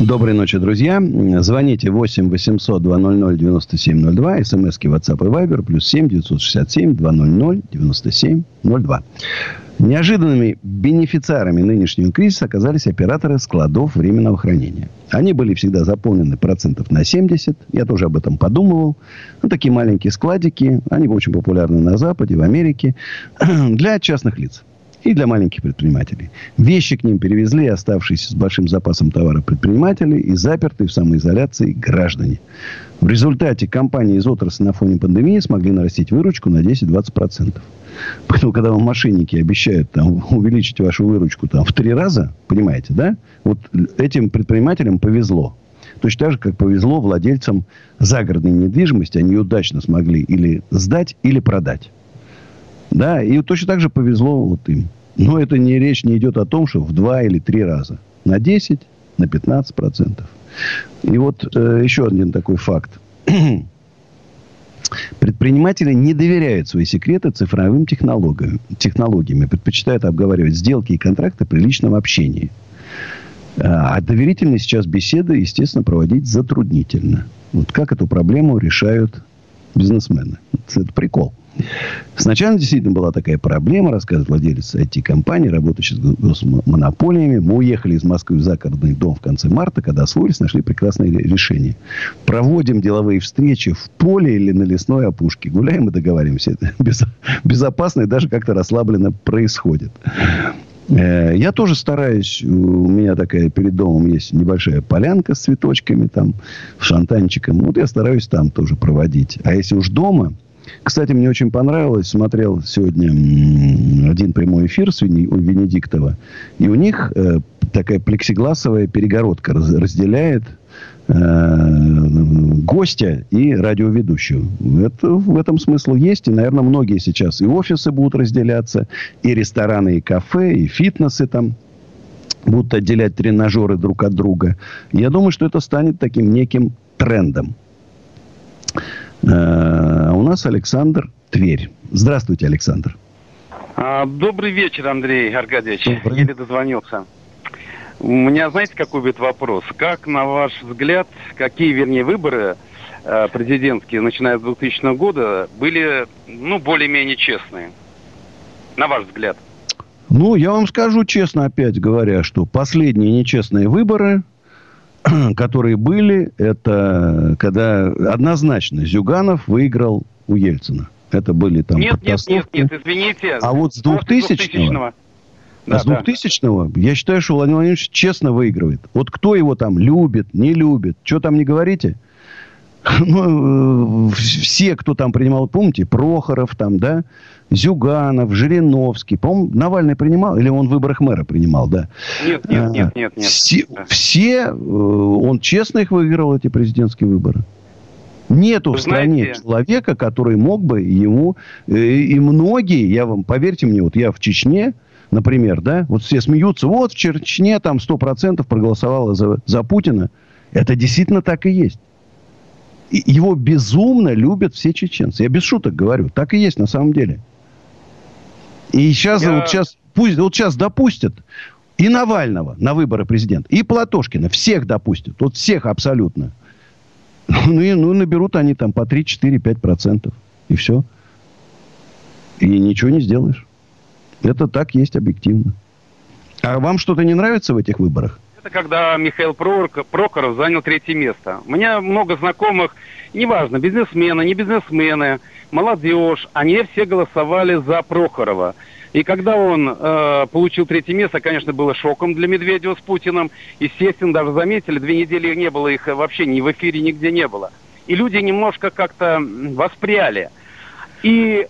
Speaker 1: Доброй ночи, друзья. Звоните 8 800 200 9702. СМСки WhatsApp и Viber. Плюс 7 967 200 9702. Неожиданными бенефициарами нынешнего кризиса оказались операторы складов временного хранения. Они были всегда заполнены процентов на 70. Я тоже об этом подумывал. Ну, такие маленькие складики. Они очень популярны на Западе, в Америке. Для частных лиц и для маленьких предпринимателей. Вещи к ним перевезли оставшиеся с большим запасом товара предприниматели и запертые в самоизоляции граждане. В результате компании из отрасли на фоне пандемии смогли нарастить выручку на 10-20%. Поэтому, когда вам мошенники обещают там, увеличить вашу выручку там, в три раза, понимаете, да? Вот этим предпринимателям повезло. Точно так же, как повезло владельцам загородной недвижимости. Они удачно смогли или сдать, или продать. Да, и точно так же повезло вот им. Но это не речь не идет о том, что в два или три раза. На 10, на 15 процентов. И вот э, еще один такой факт. Предприниматели не доверяют свои секреты цифровым технологиям, технологиями, предпочитают обговаривать сделки и контракты при личном общении. А, а доверительные сейчас беседы, естественно, проводить затруднительно. Вот как эту проблему решают бизнесмены. Это прикол. Сначала действительно была такая проблема, рассказывает владелец IT-компании, работающий с госмонополиями. Мы уехали из Москвы в загородный дом в конце марта, когда освоились, нашли прекрасное решение. Проводим деловые встречи в поле или на лесной опушке. Гуляем и договариваемся. Это безопасно и даже как-то расслабленно происходит. Э, я тоже стараюсь, у меня такая перед домом есть небольшая полянка с цветочками, там, шантанчиком. Вот я стараюсь там тоже проводить. А если уж дома, кстати, мне очень понравилось. Смотрел сегодня один прямой эфир с Венедиктова. И у них э, такая плексигласовая перегородка разделяет э, гостя и радиоведущего. Это, в этом смысл есть. И, наверное, многие сейчас и офисы будут разделяться, и рестораны, и кафе, и фитнесы там будут отделять тренажеры друг от друга. Я думаю, что это станет таким неким трендом. Э, у нас Александр Тверь. Здравствуйте, Александр.
Speaker 18: А, добрый вечер, Андрей Аркадьевич. Добрый. Еле дозвонился. У меня, знаете, какой будет вопрос? Как, на ваш взгляд, какие, вернее, выборы э, президентские, начиная с 2000 года, были, ну, более-менее честные? На ваш взгляд.
Speaker 1: Ну, я вам скажу честно, опять говоря, что последние нечестные выборы которые были, это когда однозначно Зюганов выиграл у Ельцина. Это были там
Speaker 18: Нет, нет, нет, нет, извините.
Speaker 1: А вот с 2000-го, а с 2000-го да. я считаю, что Владимир Владимирович честно выигрывает. Вот кто его там любит, не любит, что там не говорите, ну, все, кто там принимал, помните, Прохоров там, да, Зюганов, Жириновский. По-моему, Навальный принимал, или он в выборах мэра принимал, да?
Speaker 18: Нет, нет, нет, нет. нет.
Speaker 1: Все, все, э, он честно их выиграл, эти президентские выборы. Нету Вы в стране знаете... человека, который мог бы ему... Э, и многие, я вам, поверьте мне, вот я в Чечне, например, да, вот все смеются, вот в Чечне там 100% проголосовало за, за Путина. Это действительно так и есть. Его безумно любят все чеченцы. Я без шуток говорю. Так и есть на самом деле. И сейчас, Я... вот сейчас, пусть, вот сейчас допустят и Навального на выборы президента, и Платошкина. Всех допустят. Вот всех абсолютно. Ну, и, ну, наберут они там по 3, 4, 5 процентов. И все. И ничего не сделаешь. Это так есть объективно. А вам что-то не нравится в этих выборах?
Speaker 18: Это когда Михаил Прокоров занял третье место. У меня много знакомых, неважно, бизнесмены, не бизнесмены, молодежь, они все голосовали за Прохорова. И когда он э, получил третье место, конечно, было шоком для Медведева с Путиным. Естественно, даже заметили, две недели не было их вообще ни в эфире, нигде не было. И люди немножко как-то воспряли. И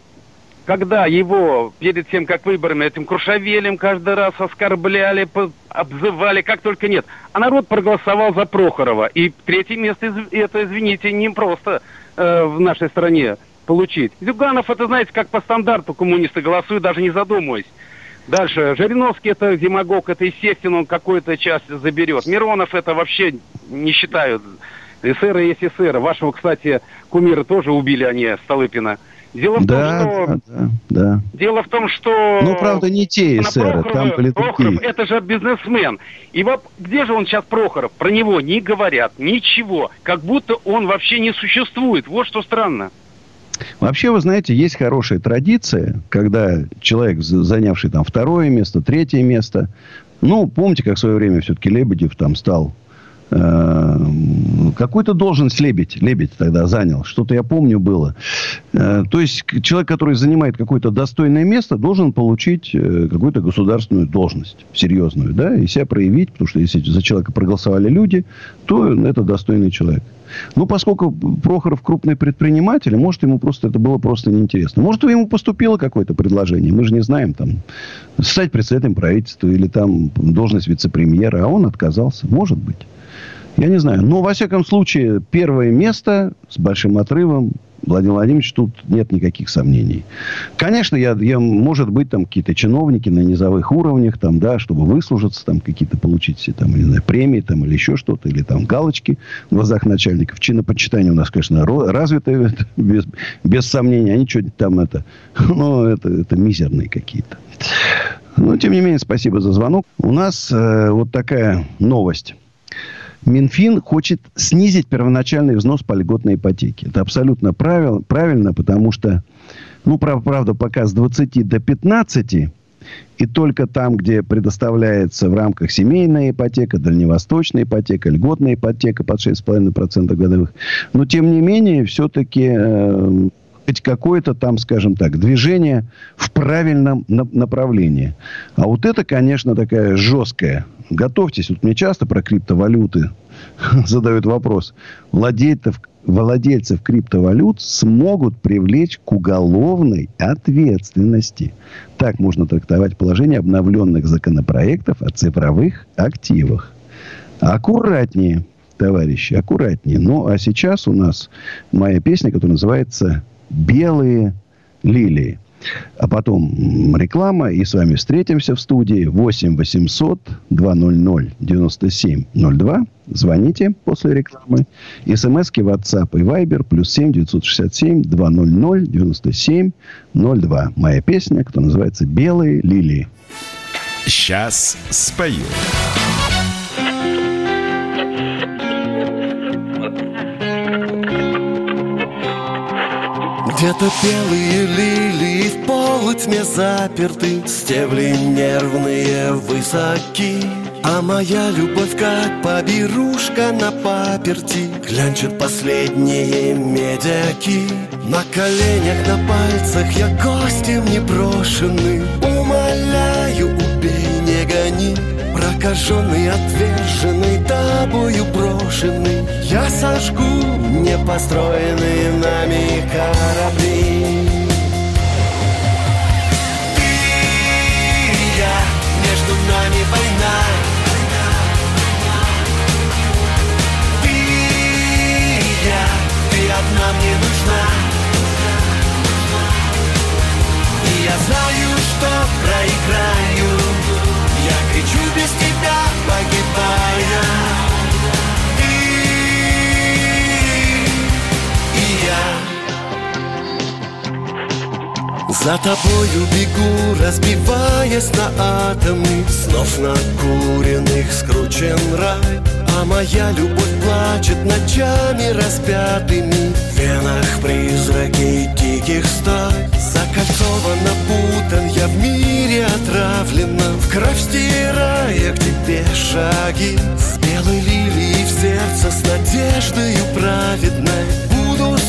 Speaker 18: когда его перед тем, как выборами, этим Крушавелем каждый раз оскорбляли, обзывали, как только нет. А народ проголосовал за Прохорова. И третье место, это, извините, не просто э, в нашей стране получить. Зюганов, это, знаете, как по стандарту коммунисты голосуют, даже не задумываясь. Дальше. Жириновский это демагог, это естественно, он какую-то часть заберет. Миронов это вообще не считают. СССР есть СССР. Вашего, кстати, кумира тоже убили они, Столыпина.
Speaker 1: Дело в да, том, что... Да, да,
Speaker 18: Дело в том, что...
Speaker 1: Ну, правда, не те эсеры, там были
Speaker 18: Прохоров, это же бизнесмен. И вот где же он сейчас, Прохоров? Про него не говорят, ничего. Как будто он вообще не существует. Вот что странно.
Speaker 1: Вообще, вы знаете, есть хорошая традиция, когда человек, занявший там второе место, третье место, ну, помните, как в свое время все-таки Лебедев там стал Э, какую-то должность Лебедь, Лебедь тогда занял. Что-то я помню было. Э, то есть, человек, который занимает какое-то достойное место, должен получить э, какую-то государственную должность. Серьезную, да, и себя проявить. Потому что если за человека проголосовали люди, то это достойный человек. Ну, поскольку Прохоров крупный предприниматель, может, ему просто это было просто неинтересно. Может, ему поступило какое-то предложение, мы же не знаем, там, стать председателем правительства или там должность вице-премьера, а он отказался. Может быть. Я не знаю. Но, во всяком случае, первое место с большим отрывом Владимир Владимирович, тут нет никаких сомнений. Конечно, я, я, может быть, там какие-то чиновники на низовых уровнях, там, да, чтобы выслужиться, там, какие-то получить там, не знаю, премии, там, или еще что-то, или там галочки в глазах начальников. Чинопочитание у нас, конечно, развитое, без, без сомнений. Они что-нибудь там это, ну, это, это мизерные какие-то. Но, тем не менее, спасибо за звонок. У нас э, вот такая новость. Минфин хочет снизить первоначальный взнос по льготной ипотеке. Это абсолютно правил, правильно, потому что, ну, правда, пока с 20 до 15, и только там, где предоставляется в рамках семейная ипотека, дальневосточная ипотека, льготная ипотека под 6,5% годовых. Но, тем не менее, все-таки э, хоть какое-то там, скажем так, движение в правильном направлении. А вот это, конечно, такая жесткая. Готовьтесь. Вот мне часто про криптовалюты задают вопрос. Владельцев, владельцев криптовалют смогут привлечь к уголовной ответственности. Так можно трактовать положение обновленных законопроектов о цифровых активах. Аккуратнее, товарищи, аккуратнее. Ну, а сейчас у нас моя песня, которая называется белые лилии. А потом реклама, и с вами встретимся в студии 8 800 200 9702. Звоните после рекламы. СМСки WhatsApp и Viber плюс 7 967 200 9702. Моя песня, которая называется «Белые лилии».
Speaker 5: Сейчас спою.
Speaker 7: Где-то белые лилии в полутьме заперты Стебли нервные высоки. А моя любовь как поберушка на паперти Глянчат последние медяки. На коленях, на пальцах я гостем непрошенный Умоляю, убей, не гони. Прокаженный, отверженный, тобою брошенный Я сожгу непостроенные нами корабли. Ты и я, между нами война. Ты и я, ты одна мне нужна. Я знаю, что проиграю. Я кричу без тебя, погибая я. За тобою бегу, разбиваясь на атомы Снов накуренных скручен рай. А моя любовь плачет ночами распятыми. В венах призраки диких стай Закольцован, опутан, я в мире отравлена. В кровь стирая к тебе шаги. С белой лилией в сердце, с надеждою праведной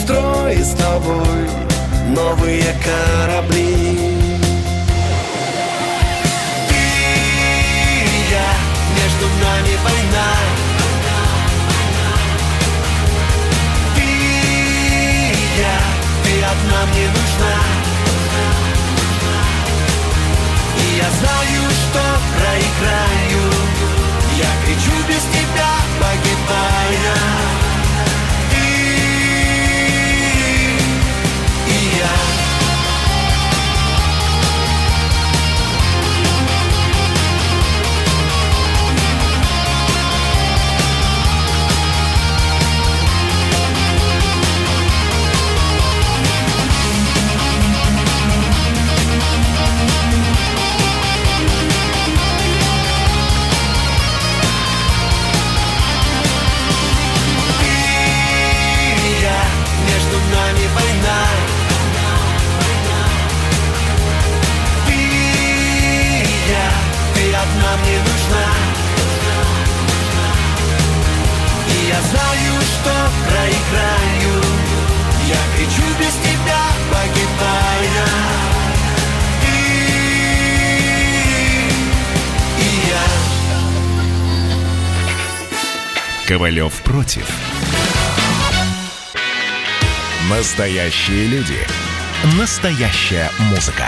Speaker 7: Строить с тобой новые корабли. Ты и я, между нами война. Ты и я, ты одна мне нужна. И я знаю, что проиграю. Я кричу без тебя, погибая ты одна мне нужна И я знаю, что проиграю Я кричу без тебя, погибая Ты и я
Speaker 5: Ковалев против. Настоящие люди. Настоящая музыка.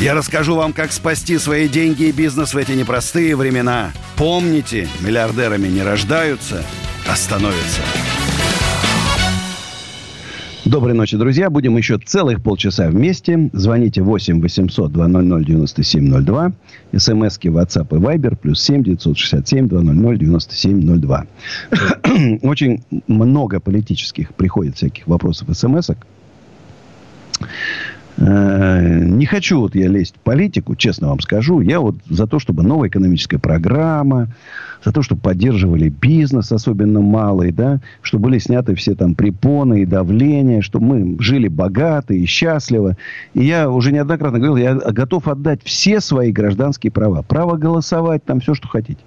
Speaker 1: Я расскажу вам, как спасти свои деньги и бизнес в эти непростые времена. Помните, миллиардерами не рождаются, а становятся. Доброй ночи, друзья. Будем еще целых полчаса вместе. Звоните 8 800 200 9702. СМСки WhatsApp и Viber плюс 7 967 200 9702. Очень много политических приходит всяких вопросов СМСок. Э, Не хочу вот я лезть в политику, честно вам скажу. Я вот за то, чтобы новая экономическая программа, за то, чтобы поддерживали бизнес, особенно малый, да, чтобы были сняты все там препоны и давления, чтобы мы жили богато и счастливо. И я уже неоднократно говорил, я готов отдать все свои гражданские права. Право голосовать, там все, что хотите.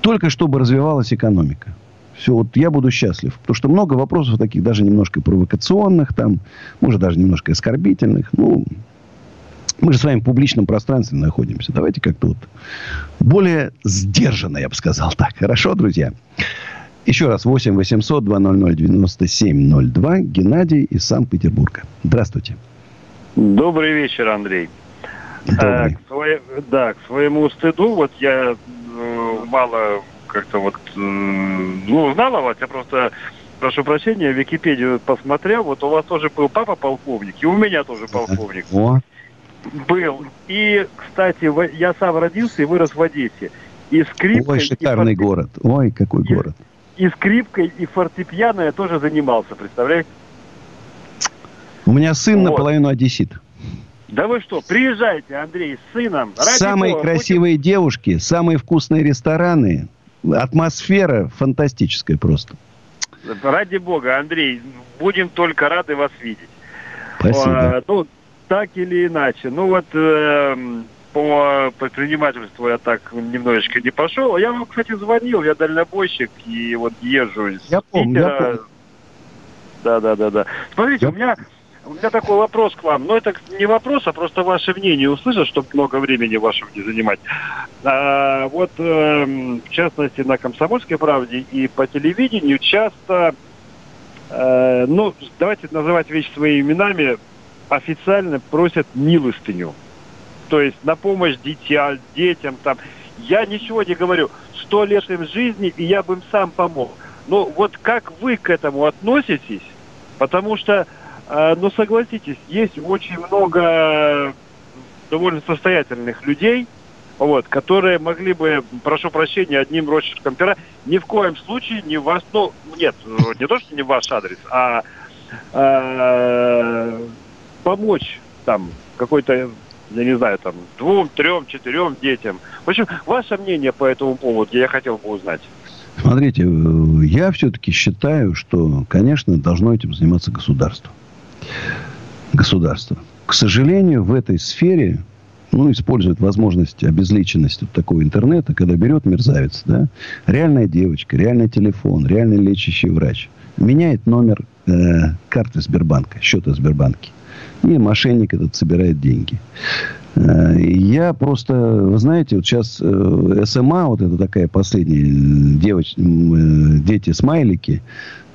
Speaker 1: Только чтобы развивалась экономика. Все, вот я буду счастлив. Потому что много вопросов таких, даже немножко провокационных, там, может, даже немножко оскорбительных. Ну, мы же с вами в публичном пространстве находимся. Давайте как-то вот более сдержанно, я бы сказал так. Хорошо, друзья? Еще раз, 8 800 200 9702. Геннадий из Санкт-Петербурга. Здравствуйте.
Speaker 19: Добрый вечер, Андрей.
Speaker 1: Добрый.
Speaker 19: А, к свое- да, к своему стыду, вот я э, мало как-то вот, ну, знал о вас, я просто, прошу прощения, Википедию посмотрел, вот у вас тоже был папа полковник, и у меня тоже полковник
Speaker 1: О,
Speaker 19: был. И, кстати, я сам родился и вырос в Одессе. И скрипкой,
Speaker 1: ой, шикарный
Speaker 19: и,
Speaker 1: город. Ой, какой город.
Speaker 19: и скрипкой, и фортепиано я тоже занимался, представляете?
Speaker 1: У меня сын
Speaker 19: Вот.
Speaker 1: наполовину одессит.
Speaker 19: Да вы что, приезжайте, Андрей, с сыном. Ради
Speaker 1: Самые
Speaker 19: бога,
Speaker 1: красивые девушки, самые вкусные рестораны. Атмосфера фантастическая просто.
Speaker 19: Ради бога, Андрей, будем только рады вас видеть.
Speaker 1: Спасибо.
Speaker 19: А, ну, так или иначе. Ну вот э, по предпринимательству я так немножечко не пошел. Я вам, кстати, звонил, я дальнобойщик и вот езжу из
Speaker 1: я помню,
Speaker 19: Питера.
Speaker 1: Я помню.
Speaker 19: Да, да, да, да. Смотрите, я... у меня у меня такой вопрос к вам. Но это не вопрос, а просто ваше мнение услышать, чтобы много времени вашего не занимать. А, вот, э, в частности, на «Комсомольской правде» и по телевидению часто, э, ну, давайте называть вещи своими именами, официально просят милостыню. То есть на помощь дитя, детям там. Я ничего не говорю. Сто лет им жизни, и я бы им сам помог. Но вот как вы к этому относитесь? Потому что, э, ну согласитесь, есть очень много довольно состоятельных людей, вот, которые могли бы, прошу прощения, одним росчерком пера, ни в коем случае не вас, ну, нет, не то, что не ваш адрес, а э, помочь там какой-то, я не знаю, там двум, трем, четырем детям. В общем, ваше мнение по этому поводу я хотел бы узнать.
Speaker 1: Смотрите, э, я все-таки считаю, что, конечно, должно этим заниматься государство. Государство. К сожалению, в этой сфере ну, использует возможность обезличенности вот такого интернета, когда берет мерзавец, да, реальная девочка, реальный телефон, реальный лечащий врач, меняет номер э, карты Сбербанка, счета Сбербанки и мошенник этот собирает деньги. Э, я просто, вы знаете, вот сейчас э, СМА, вот это такая последняя э, девоч... дети-смайлики,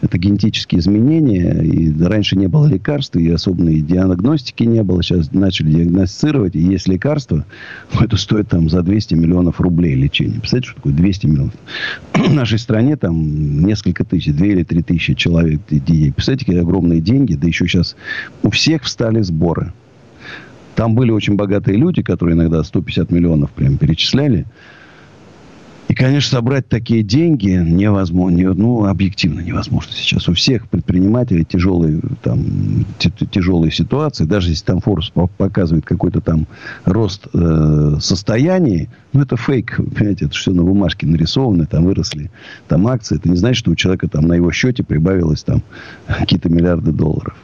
Speaker 1: это генетические изменения. И раньше не было лекарств, и особенной диагностики не было. Сейчас начали диагностировать, и есть лекарства. Это стоит там за 200 миллионов рублей лечение. Представляете, что такое 200 миллионов? В нашей стране там несколько тысяч, 2 или 3 тысячи человек. Представляете, какие огромные деньги. Да еще сейчас у всех встали сборы. Там были очень богатые люди, которые иногда 150 миллионов прям перечисляли. И, конечно, собрать такие деньги невозможно, не, ну, объективно невозможно сейчас. У всех предпринимателей тяжелые, там, тяжелые ситуации. Даже если там Форс показывает какой-то там рост э, состояний, ну, это фейк, понимаете, это все на бумажке нарисовано, там выросли там акции. Это не значит, что у человека там на его счете прибавилось там какие-то миллиарды долларов.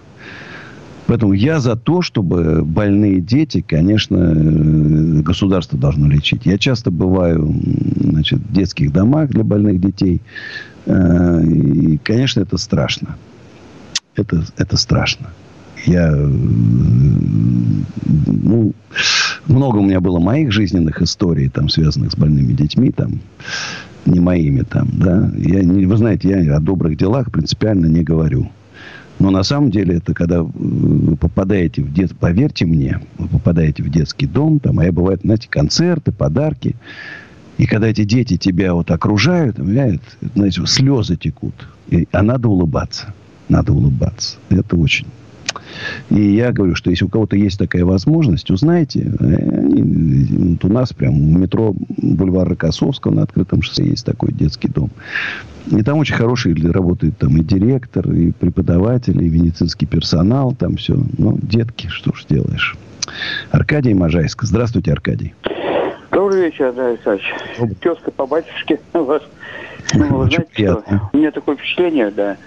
Speaker 1: Поэтому я за то, чтобы больные дети, конечно, э, государство должно лечить. Я часто бываю значит, в детских домах для больных детей. Э, и, конечно, это страшно. Это, это страшно. Я, э, ну, много у меня было моих жизненных историй, там, связанных с больными детьми, там, не моими, там, да. Я, вы знаете, я о добрых делах принципиально не говорю. Но на самом деле это когда вы попадаете в дет... Поверьте мне, вы попадаете в детский дом, там, а я бывает, знаете, концерты, подарки. И когда эти дети тебя вот окружают, знаете, слезы текут. И, а надо улыбаться. Надо улыбаться. Это очень и я говорю, что если у кого-то есть такая возможность, узнайте. Они, вот у нас прям в метро бульвар Рокоссовского на открытом шоссе есть такой детский дом. И там очень хороший работает там и директор, и преподаватель, и медицинский персонал. Там все. Ну, детки, что ж делаешь. Аркадий Можайск. Здравствуйте, Аркадий.
Speaker 20: Добрый вечер, Андрей Александрович. Тезка по батюшке у вас. Ну, вы знаете, что? У меня такое впечатление, да,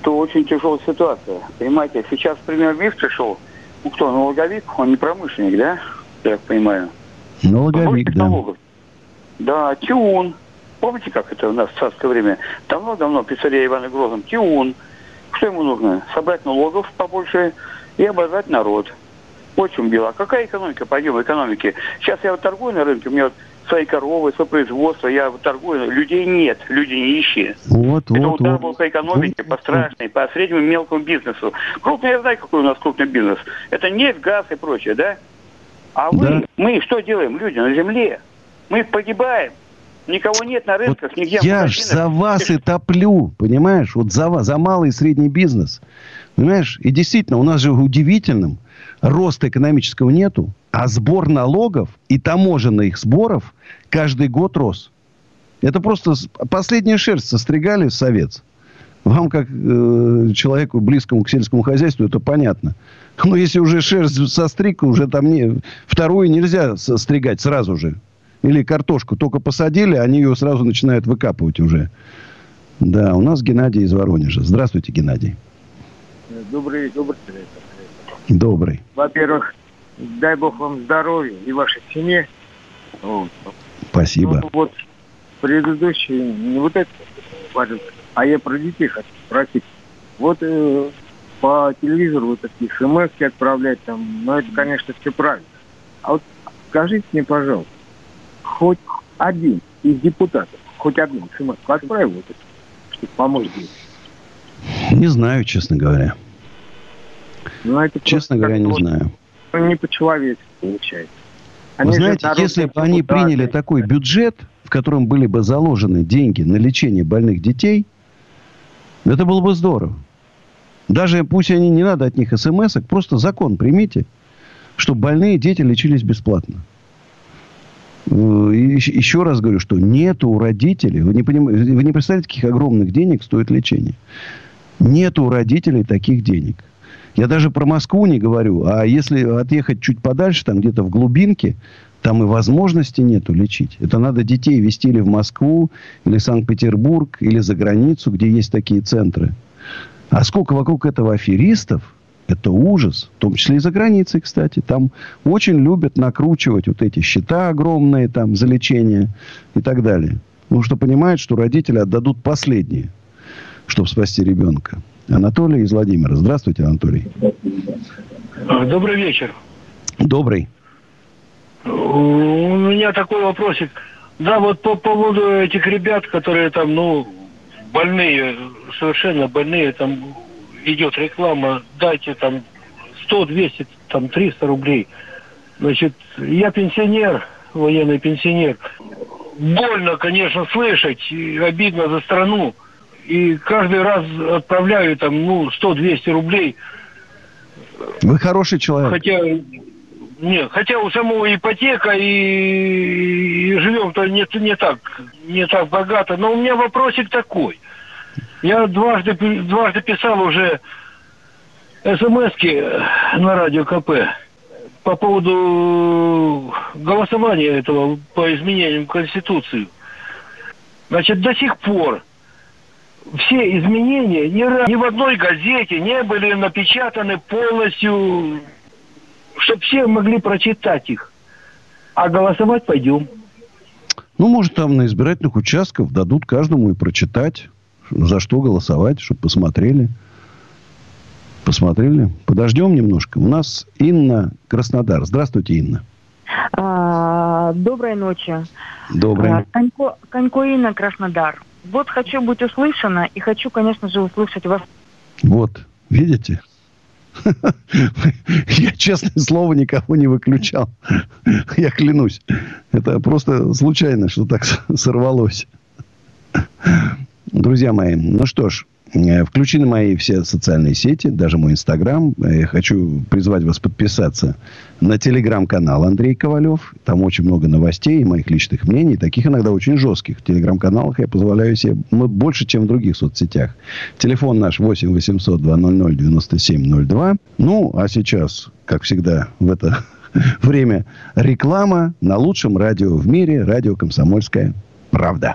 Speaker 20: что очень тяжелая ситуация. Понимаете, сейчас, МИФ пришел, ну кто, налоговик, он не промышленник, да, я так понимаю?
Speaker 1: Налоговик, да.
Speaker 20: Налогов. Да, Тиун. Помните, как это у нас в царское время? Давно-давно при царе Иване Грозном. Тиун. Что ему нужно? Собрать налогов побольше и обозвать народ. Вот в чем дело. А какая экономика? Пойдем в экономике. Сейчас я вот торгую на рынке, у меня вот свои коровы, свое производство, я торгую, людей нет, люди не ищи.
Speaker 1: Вот,
Speaker 20: Это
Speaker 1: вот,
Speaker 20: удар
Speaker 1: вот.
Speaker 20: был по экономике, по страшной, по среднему мелкому бизнесу. Крупный, я знаю, какой у нас крупный бизнес. Это нефть, газ и прочее, да? А вы,
Speaker 1: Да.
Speaker 20: мы что делаем, люди на земле? Мы погибаем. Никого нет на рынках, нигде. в
Speaker 1: Я ж
Speaker 20: магазинах.
Speaker 1: за вас и топлю, понимаешь? Вот за вас, за малый и средний бизнес. Понимаешь? И действительно, у нас же удивительным роста экономического нету, а сбор налогов и таможенных сборов каждый год рос. Это просто последняя шерсть состригали с овец. Вам, как э, человеку близкому к сельскому хозяйству, это понятно. Но если уже шерсть состриг, уже там не, вторую нельзя состригать сразу же. Или картошку только посадили, они ее сразу начинают выкапывать уже. Да, у нас Геннадий из Воронежа. Здравствуйте, Геннадий.
Speaker 21: Добрый, добрый.
Speaker 1: Добрый.
Speaker 21: Во-первых, дай бог вам здоровья и вашей семье.
Speaker 1: Вот. Спасибо.
Speaker 21: Ну, вот предыдущий, не вот это, а я про детей хочу спросить. Вот э, по телевизору вот такие смс отправлять там, ну это, конечно, все правильно. А вот скажите мне, пожалуйста, хоть один из депутатов, хоть одну смс отправил вот это, чтобы помочь детям?
Speaker 1: Не знаю, честно говоря.
Speaker 21: Ну, это
Speaker 1: честно говоря, не вот, знаю.
Speaker 21: Не по-человечески получается.
Speaker 1: Они Вы знаете, если бы они приняли такой бюджет, в котором были бы заложены деньги на лечение больных детей, это было бы здорово. Даже пусть они не надо от них смс просто закон примите, чтобы больные дети лечились бесплатно. Э, еще раз говорю, что нету у родителей, вы не, понимаете, вы не представляете, каких огромных денег стоит лечение. Нету у родителей таких денег. Я даже про Москву не говорю. А если отъехать чуть подальше, там где-то в глубинке, там и возможности нету лечить. Это надо детей везти или в Москву, или Санкт-Петербург, или за границу, где есть такие центры. А сколько вокруг этого аферистов, это ужас. В том числе и за границей, кстати. Там очень любят накручивать вот эти счета огромные там за лечение и так далее. Потому что понимают, что родители отдадут последние, чтобы спасти ребенка. Анатолий из Владимира. Здравствуйте, Анатолий.
Speaker 22: Добрый вечер.
Speaker 1: Добрый.
Speaker 22: У меня такой вопросик. Да, вот по поводу этих ребят, которые там, ну, больные, совершенно больные, там идет реклама, дайте там 100, 200, там 300 рублей. Значит, я пенсионер, военный пенсионер. Больно, конечно, слышать, обидно за страну. И каждый раз отправляю там, ну, 100-200 рублей.
Speaker 1: Вы хороший человек.
Speaker 22: Хотя нет, хотя у самого ипотека и, и живем-то не, не так, не так богато. Но у меня вопросик такой. Я дважды, дважды писал уже смс на радио КП по поводу голосования этого по изменениям Конституции. Значит, до сих пор все изменения ни, ни в одной газете не были напечатаны полностью чтобы все могли прочитать их. А голосовать пойдем.
Speaker 1: Ну, может, там на избирательных участках дадут каждому и прочитать, за что голосовать, чтобы посмотрели. Посмотрели. Подождем немножко. У нас Инна Краснодар. Здравствуйте, Инна.
Speaker 23: А, доброй ночи.
Speaker 1: Доброй. А,
Speaker 23: Конько, Конько Инна Краснодар. Вот хочу быть услышана и хочу, конечно же, услышать вас.
Speaker 1: Вот, видите? Я, честное слово, никого не выключал. Я клянусь. Это просто случайно, что так сорвалось. Друзья мои, ну что ж, Э, включены мои все социальные сети, даже мой Инстаграм. Э, я хочу призвать вас подписаться на Телеграм-канал Андрей Ковалев. Там очень много новостей и моих личных мнений, таких иногда очень жестких. В Телеграм-каналах я позволяю себе больше, чем в других соцсетях. Телефон наш 8 800 200 9702. Ну, а сейчас, как всегда, в это время реклама на лучшем радио в мире, радио «Комсомольская правда».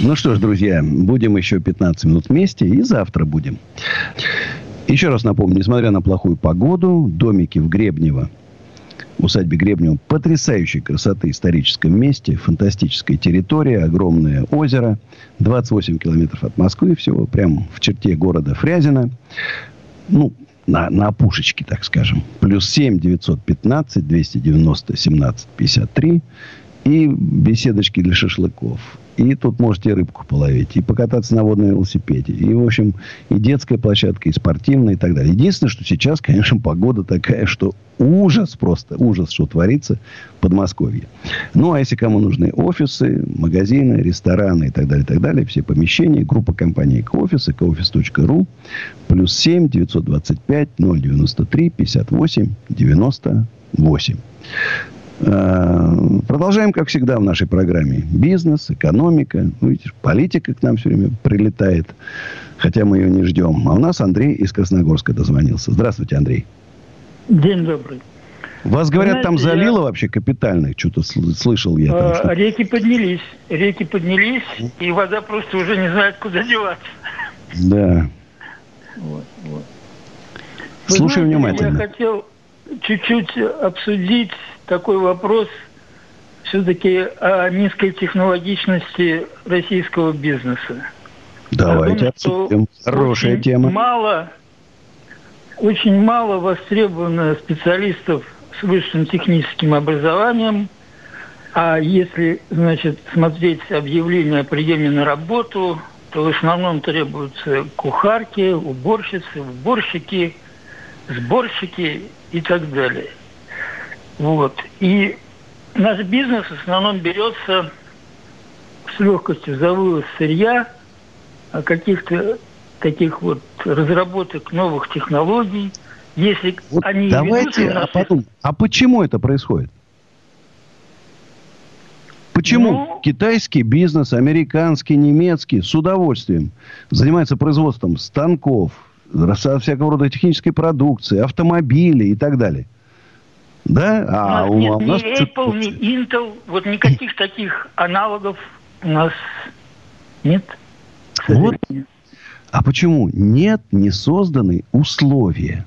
Speaker 1: Ну что ж, друзья, будем еще 15 минут вместе и завтра будем. Еще раз напомню, несмотря на плохую погоду, домики в Гребнево усадьбе Гребнева потрясающей красоты историческом месте, фантастическая территория, огромное озеро, 28 километров от Москвы всего, прямо в черте города Фрязино. Ну, на, на опушечке, так скажем. Плюс 7 915 290 17 53. И беседочки для шашлыков. И тут можете рыбку половить, и покататься на водном велосипеде. И, в общем, и детская площадка, и спортивная, и так далее. Единственное, что сейчас, конечно, погода такая, что ужас просто, ужас, что творится в Подмосковье. Ну, а если кому нужны офисы, магазины, рестораны и так далее, и так далее, все помещения, группа компаний «Кофис» «Кофис.ру», плюс 7 925 093 58 98. Продолжаем, как всегда, в нашей программе. Бизнес, экономика. Ну, видите, политика к нам все время прилетает. Хотя мы ее не ждем. А у нас Андрей из Красногорска дозвонился. Здравствуйте, Андрей.
Speaker 24: День добрый.
Speaker 1: Вас, говорят, Знаете, там залило я... вообще капитально? Что-то слышал я. Там,
Speaker 24: что реки поднялись. Реки поднялись, и вода просто уже не знает, куда деваться.
Speaker 1: Да. Вот, вот. Слушай знаете, внимательно.
Speaker 24: Я хотел чуть-чуть обсудить такой вопрос все-таки о низкой технологичности российского бизнеса.
Speaker 1: Давайте обсудим. Хорошая тема.
Speaker 24: Мало, очень мало востребовано специалистов с высшим техническим образованием. А если, значит, смотреть объявление о приеме на работу, то в основном требуются кухарки, уборщицы, уборщики, сборщики и так далее. Вот. И наш бизнес в основном берется с легкостью за вывоз сырья, а каких-то таких вот разработок новых технологий. Если
Speaker 1: вот они давайте, нас... а потом, а почему это происходит? Почему ну, китайский бизнес, американский, немецкий с удовольствием занимается производством станков, всякого рода технической продукции, автомобилей и так далее – да?
Speaker 24: А у нас, нет, у нас ни Apple, ни Intel, вот никаких таких аналогов у нас нет.
Speaker 1: Вот. А почему? Нет, не созданы условия.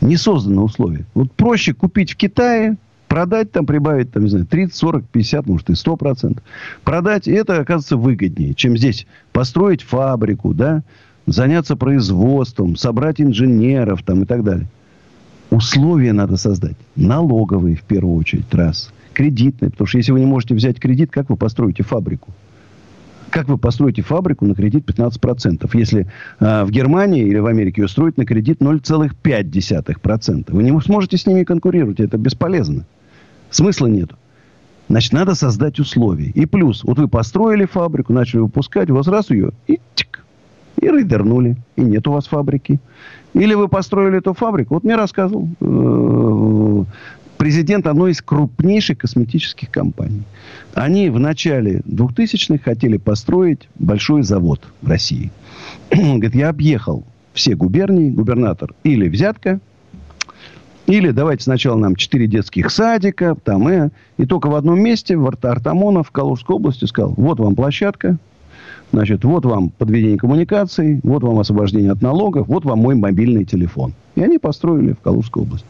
Speaker 1: Не созданы условия. Вот проще купить в Китае, продать там, прибавить, там, не знаю, 30, 40, 50, может, и 100 процентов. Продать, и это оказывается выгоднее, чем здесь построить фабрику, да, заняться производством, собрать инженеров там и так далее. Условия надо создать. Налоговые, в первую очередь, раз. Кредитные. Потому что если вы не можете взять кредит, как вы построите фабрику? Как вы построите фабрику на кредит 15%, если э, в Германии или в Америке ее строить на кредит 0,5%? Вы не сможете с ними конкурировать, это бесполезно. Смысла нету. Значит, надо создать условия. И плюс, вот вы построили фабрику, начали выпускать, у вас раз ее и тик, и рейдернули. И нет у вас фабрики. Или вы построили эту фабрику. Вот мне рассказывал э, президент одной из крупнейших косметических компаний. Они в начале 2000-х хотели построить большой завод в России. Он говорит, я объехал все губернии, губернатор или взятка, или давайте сначала нам четыре детских садика, там, и, и только в одном месте, в Артамонов, в Калужской области, сказал, вот вам площадка, Значит, вот вам подведение коммуникаций, вот вам освобождение от налогов, вот вам мой мобильный телефон. И они построили в Калужской области.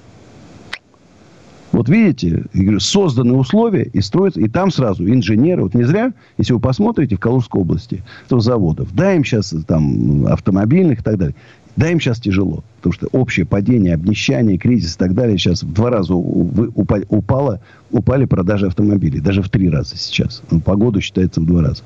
Speaker 1: Вот видите, созданы условия и строятся, и там сразу инженеры. Вот не зря, если вы посмотрите в Калужской области, то заводов, да, им сейчас там автомобильных и так далее, да, им сейчас тяжело, потому что общее падение, обнищание, кризис и так далее, сейчас в два раза упало, упали продажи автомобилей, даже в три раза сейчас. Ну, по году считается в два раза.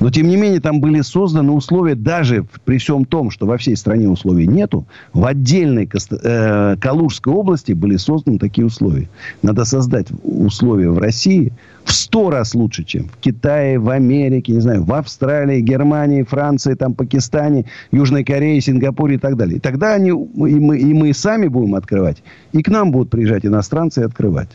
Speaker 1: Но, тем не менее, там были созданы условия, даже при всем том, что во всей стране условий нету, в отдельной э, Калужской области были созданы такие условия. Надо создать условия в России в сто раз лучше, чем в Китае, в Америке, не знаю, в Австралии, Германии, Франции, там, Пакистане, Южной Корее, Сингапуре и так далее. И тогда они, и мы, и мы сами будем открывать, и к нам будут приезжать иностранцы и открывать.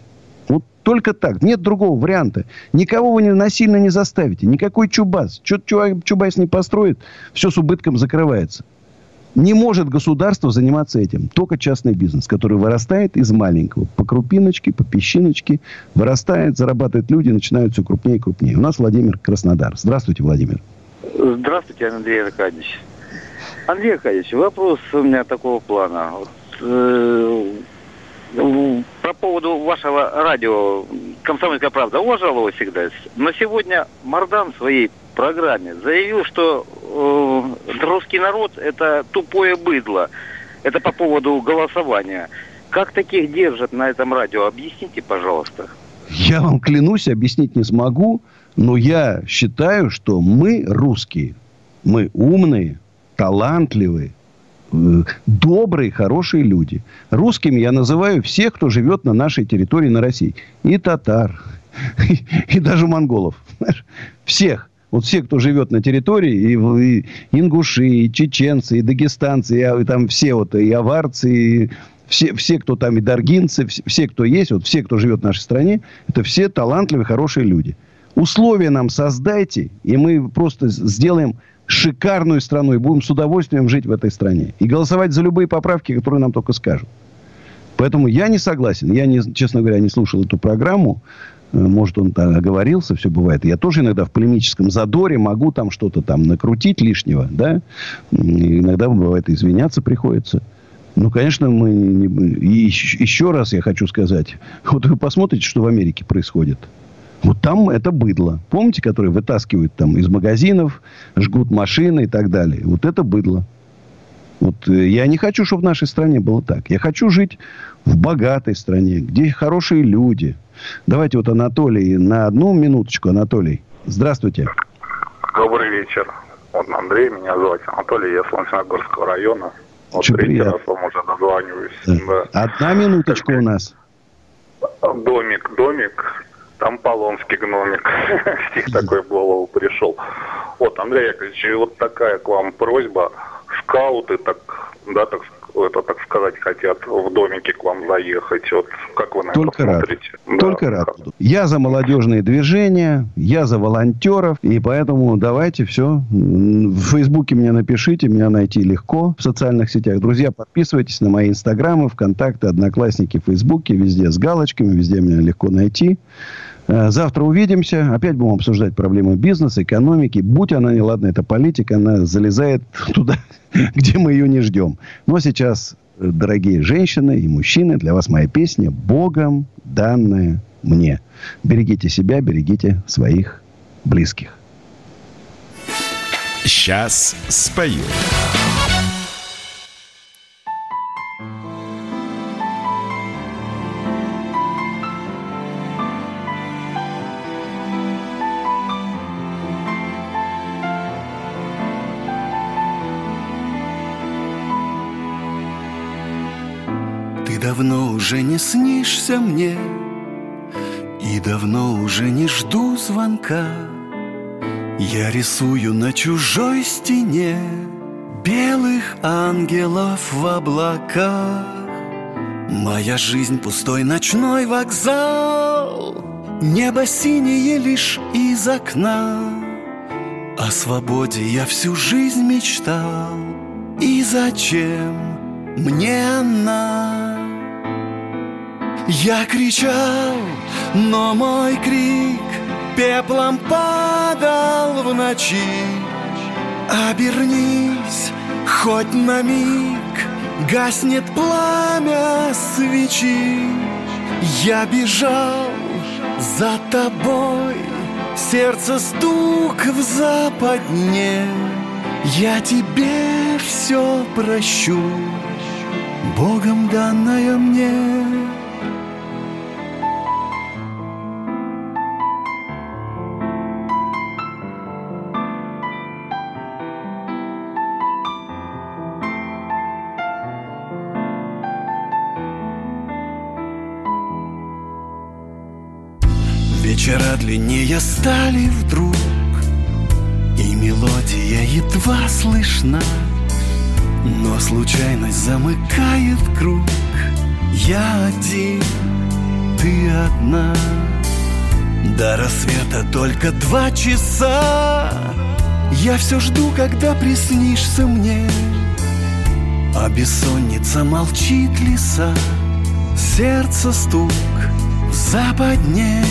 Speaker 1: Вот только так. Нет другого варианта. Никого вы не, насильно не заставите. Никакой Чубас. Что Чубайс не построит, все с убытком закрывается. Не может государство заниматься этим. Только частный бизнес, который вырастает из маленького. По крупиночке, по песчиночке. Вырастает, зарабатывают люди, начинают все крупнее и крупнее. У нас Владимир Краснодар. Здравствуйте, Владимир.
Speaker 25: Здравствуйте, Андрей Аркадьевич. Андрей Аркадьевич, вопрос у меня такого плана. Вот, э, По поводу вашего радио «Комсомольская правда» уважал его всегда. Но сегодня Мардан в своей программе заявил, что э, русский народ – это тупое быдло. Это по поводу голосования. Как таких держат на этом радио? Объясните, пожалуйста.
Speaker 1: Я вам клянусь, объяснить не смогу, но я считаю, что мы, русские, мы умные, талантливые, добрые, хорошие люди. Русскими я называю всех, кто живет на нашей территории, на России. И татар, и, и даже монголов. Всех. Вот все, кто живет на территории, и, и ингуши, и чеченцы, и дагестанцы, и, и там все вот, и аварцы, и все, все, кто там, и даргинцы, все, все, кто есть, вот все, кто живет в нашей стране, это все талантливые, хорошие люди. Условия нам создайте, и мы просто сделаем шикарную страну и будем с удовольствием жить в этой стране. И голосовать за любые поправки, которые нам только скажут. Поэтому я не согласен. Я, не, честно говоря, не слушал эту программу. Э, может, он там оговорился, все бывает. Я тоже иногда в полемическом задоре могу там что-то там накрутить лишнего, да. И иногда бывает извиняться приходится. Ну, конечно, мы... И еще раз я хочу сказать. Вот вы посмотрите, что в Америке происходит. Вот там это быдло. Помните, которые вытаскивают там из магазинов, жгут машины и так далее. Вот это быдло. Вот э, я не хочу, чтобы в нашей стране было так. Я хочу жить в богатой стране, где хорошие люди. Давайте вот Анатолий на одну минуточку. Анатолий, здравствуйте.
Speaker 26: Добрый вечер. Вот Андрей, меня зовут Анатолий, я с Ломсногорского района. Вот Очень третий приятно. раз вам уже дозваниваюсь.
Speaker 1: Да. Да. Одна минуточка у нас.
Speaker 26: Домик, домик, там Полонский гномик. Стих такой в голову пришел. Вот, Андрей Яковлевич, вот такая к вам просьба. Скауты, так, да, так это, так сказать, хотят в домике к вам заехать. Вот как вы на
Speaker 1: Только
Speaker 26: это
Speaker 1: смотрите? Рад. Да. Только рад буду. Я за молодежные движения, я за волонтеров, и поэтому давайте все. В Фейсбуке меня напишите, меня найти легко в социальных сетях. Друзья, подписывайтесь на мои инстаграмы, ВКонтакте, Одноклассники, Фейсбуке, везде с галочками, везде меня легко найти. Э, завтра увидимся. Опять будем обсуждать проблемы бизнеса, экономики. Будь она неладна, эта политика, она залезает туда, где мы ее не ждем. Но сейчас, э, дорогие женщины и мужчины, для вас моя песня «Богом данная мне». Берегите себя, берегите своих близких.
Speaker 5: Сейчас спою.
Speaker 7: Давно уже не снишься мне И давно уже не жду звонка. Я рисую на чужой стене Белых ангелов в облаках. Моя жизнь пустой ночной вокзал Небо синее лишь из окна. О свободе я всю жизнь мечтал И зачем мне она? Я кричал, но мой крик пеплом падал в ночи. Обернись хоть на миг, гаснет пламя свечи. Я бежал за тобой, сердце стук в западне. Я тебе все прощу, Богом данное мне. Вечера длиннее стали вдруг И мелодия едва слышна Но случайность замыкает круг. Я один, ты одна. До рассвета только два часа. Я все жду, когда приснишься мне. А бессонница молчит леса Сердце стук в западне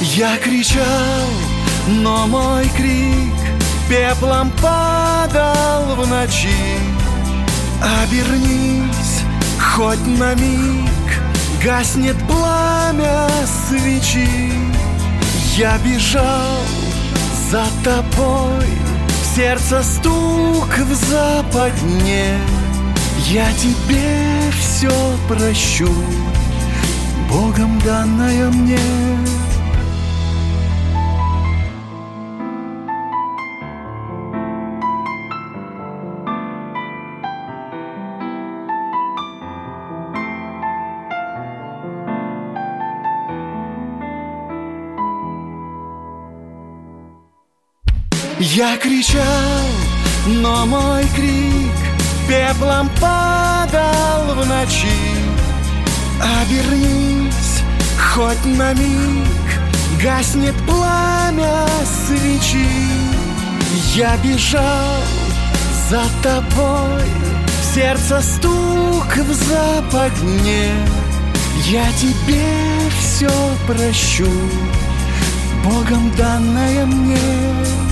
Speaker 7: я кричал, но мой крик пеплом падал в ночи. Обернись Хоть на миг гаснет пламя свечи. Я бежал за тобой Сердце стук в западне. Я тебе все прощу Богом данное мне Я кричал, но мой крик пеплом падал в ночи. Обернись, хоть на миг гаснет пламя свечи. Я бежал за тобой, сердце стук в западне. Я тебе все прощу, Богом данное мне.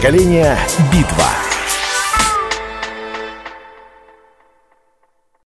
Speaker 5: Битва.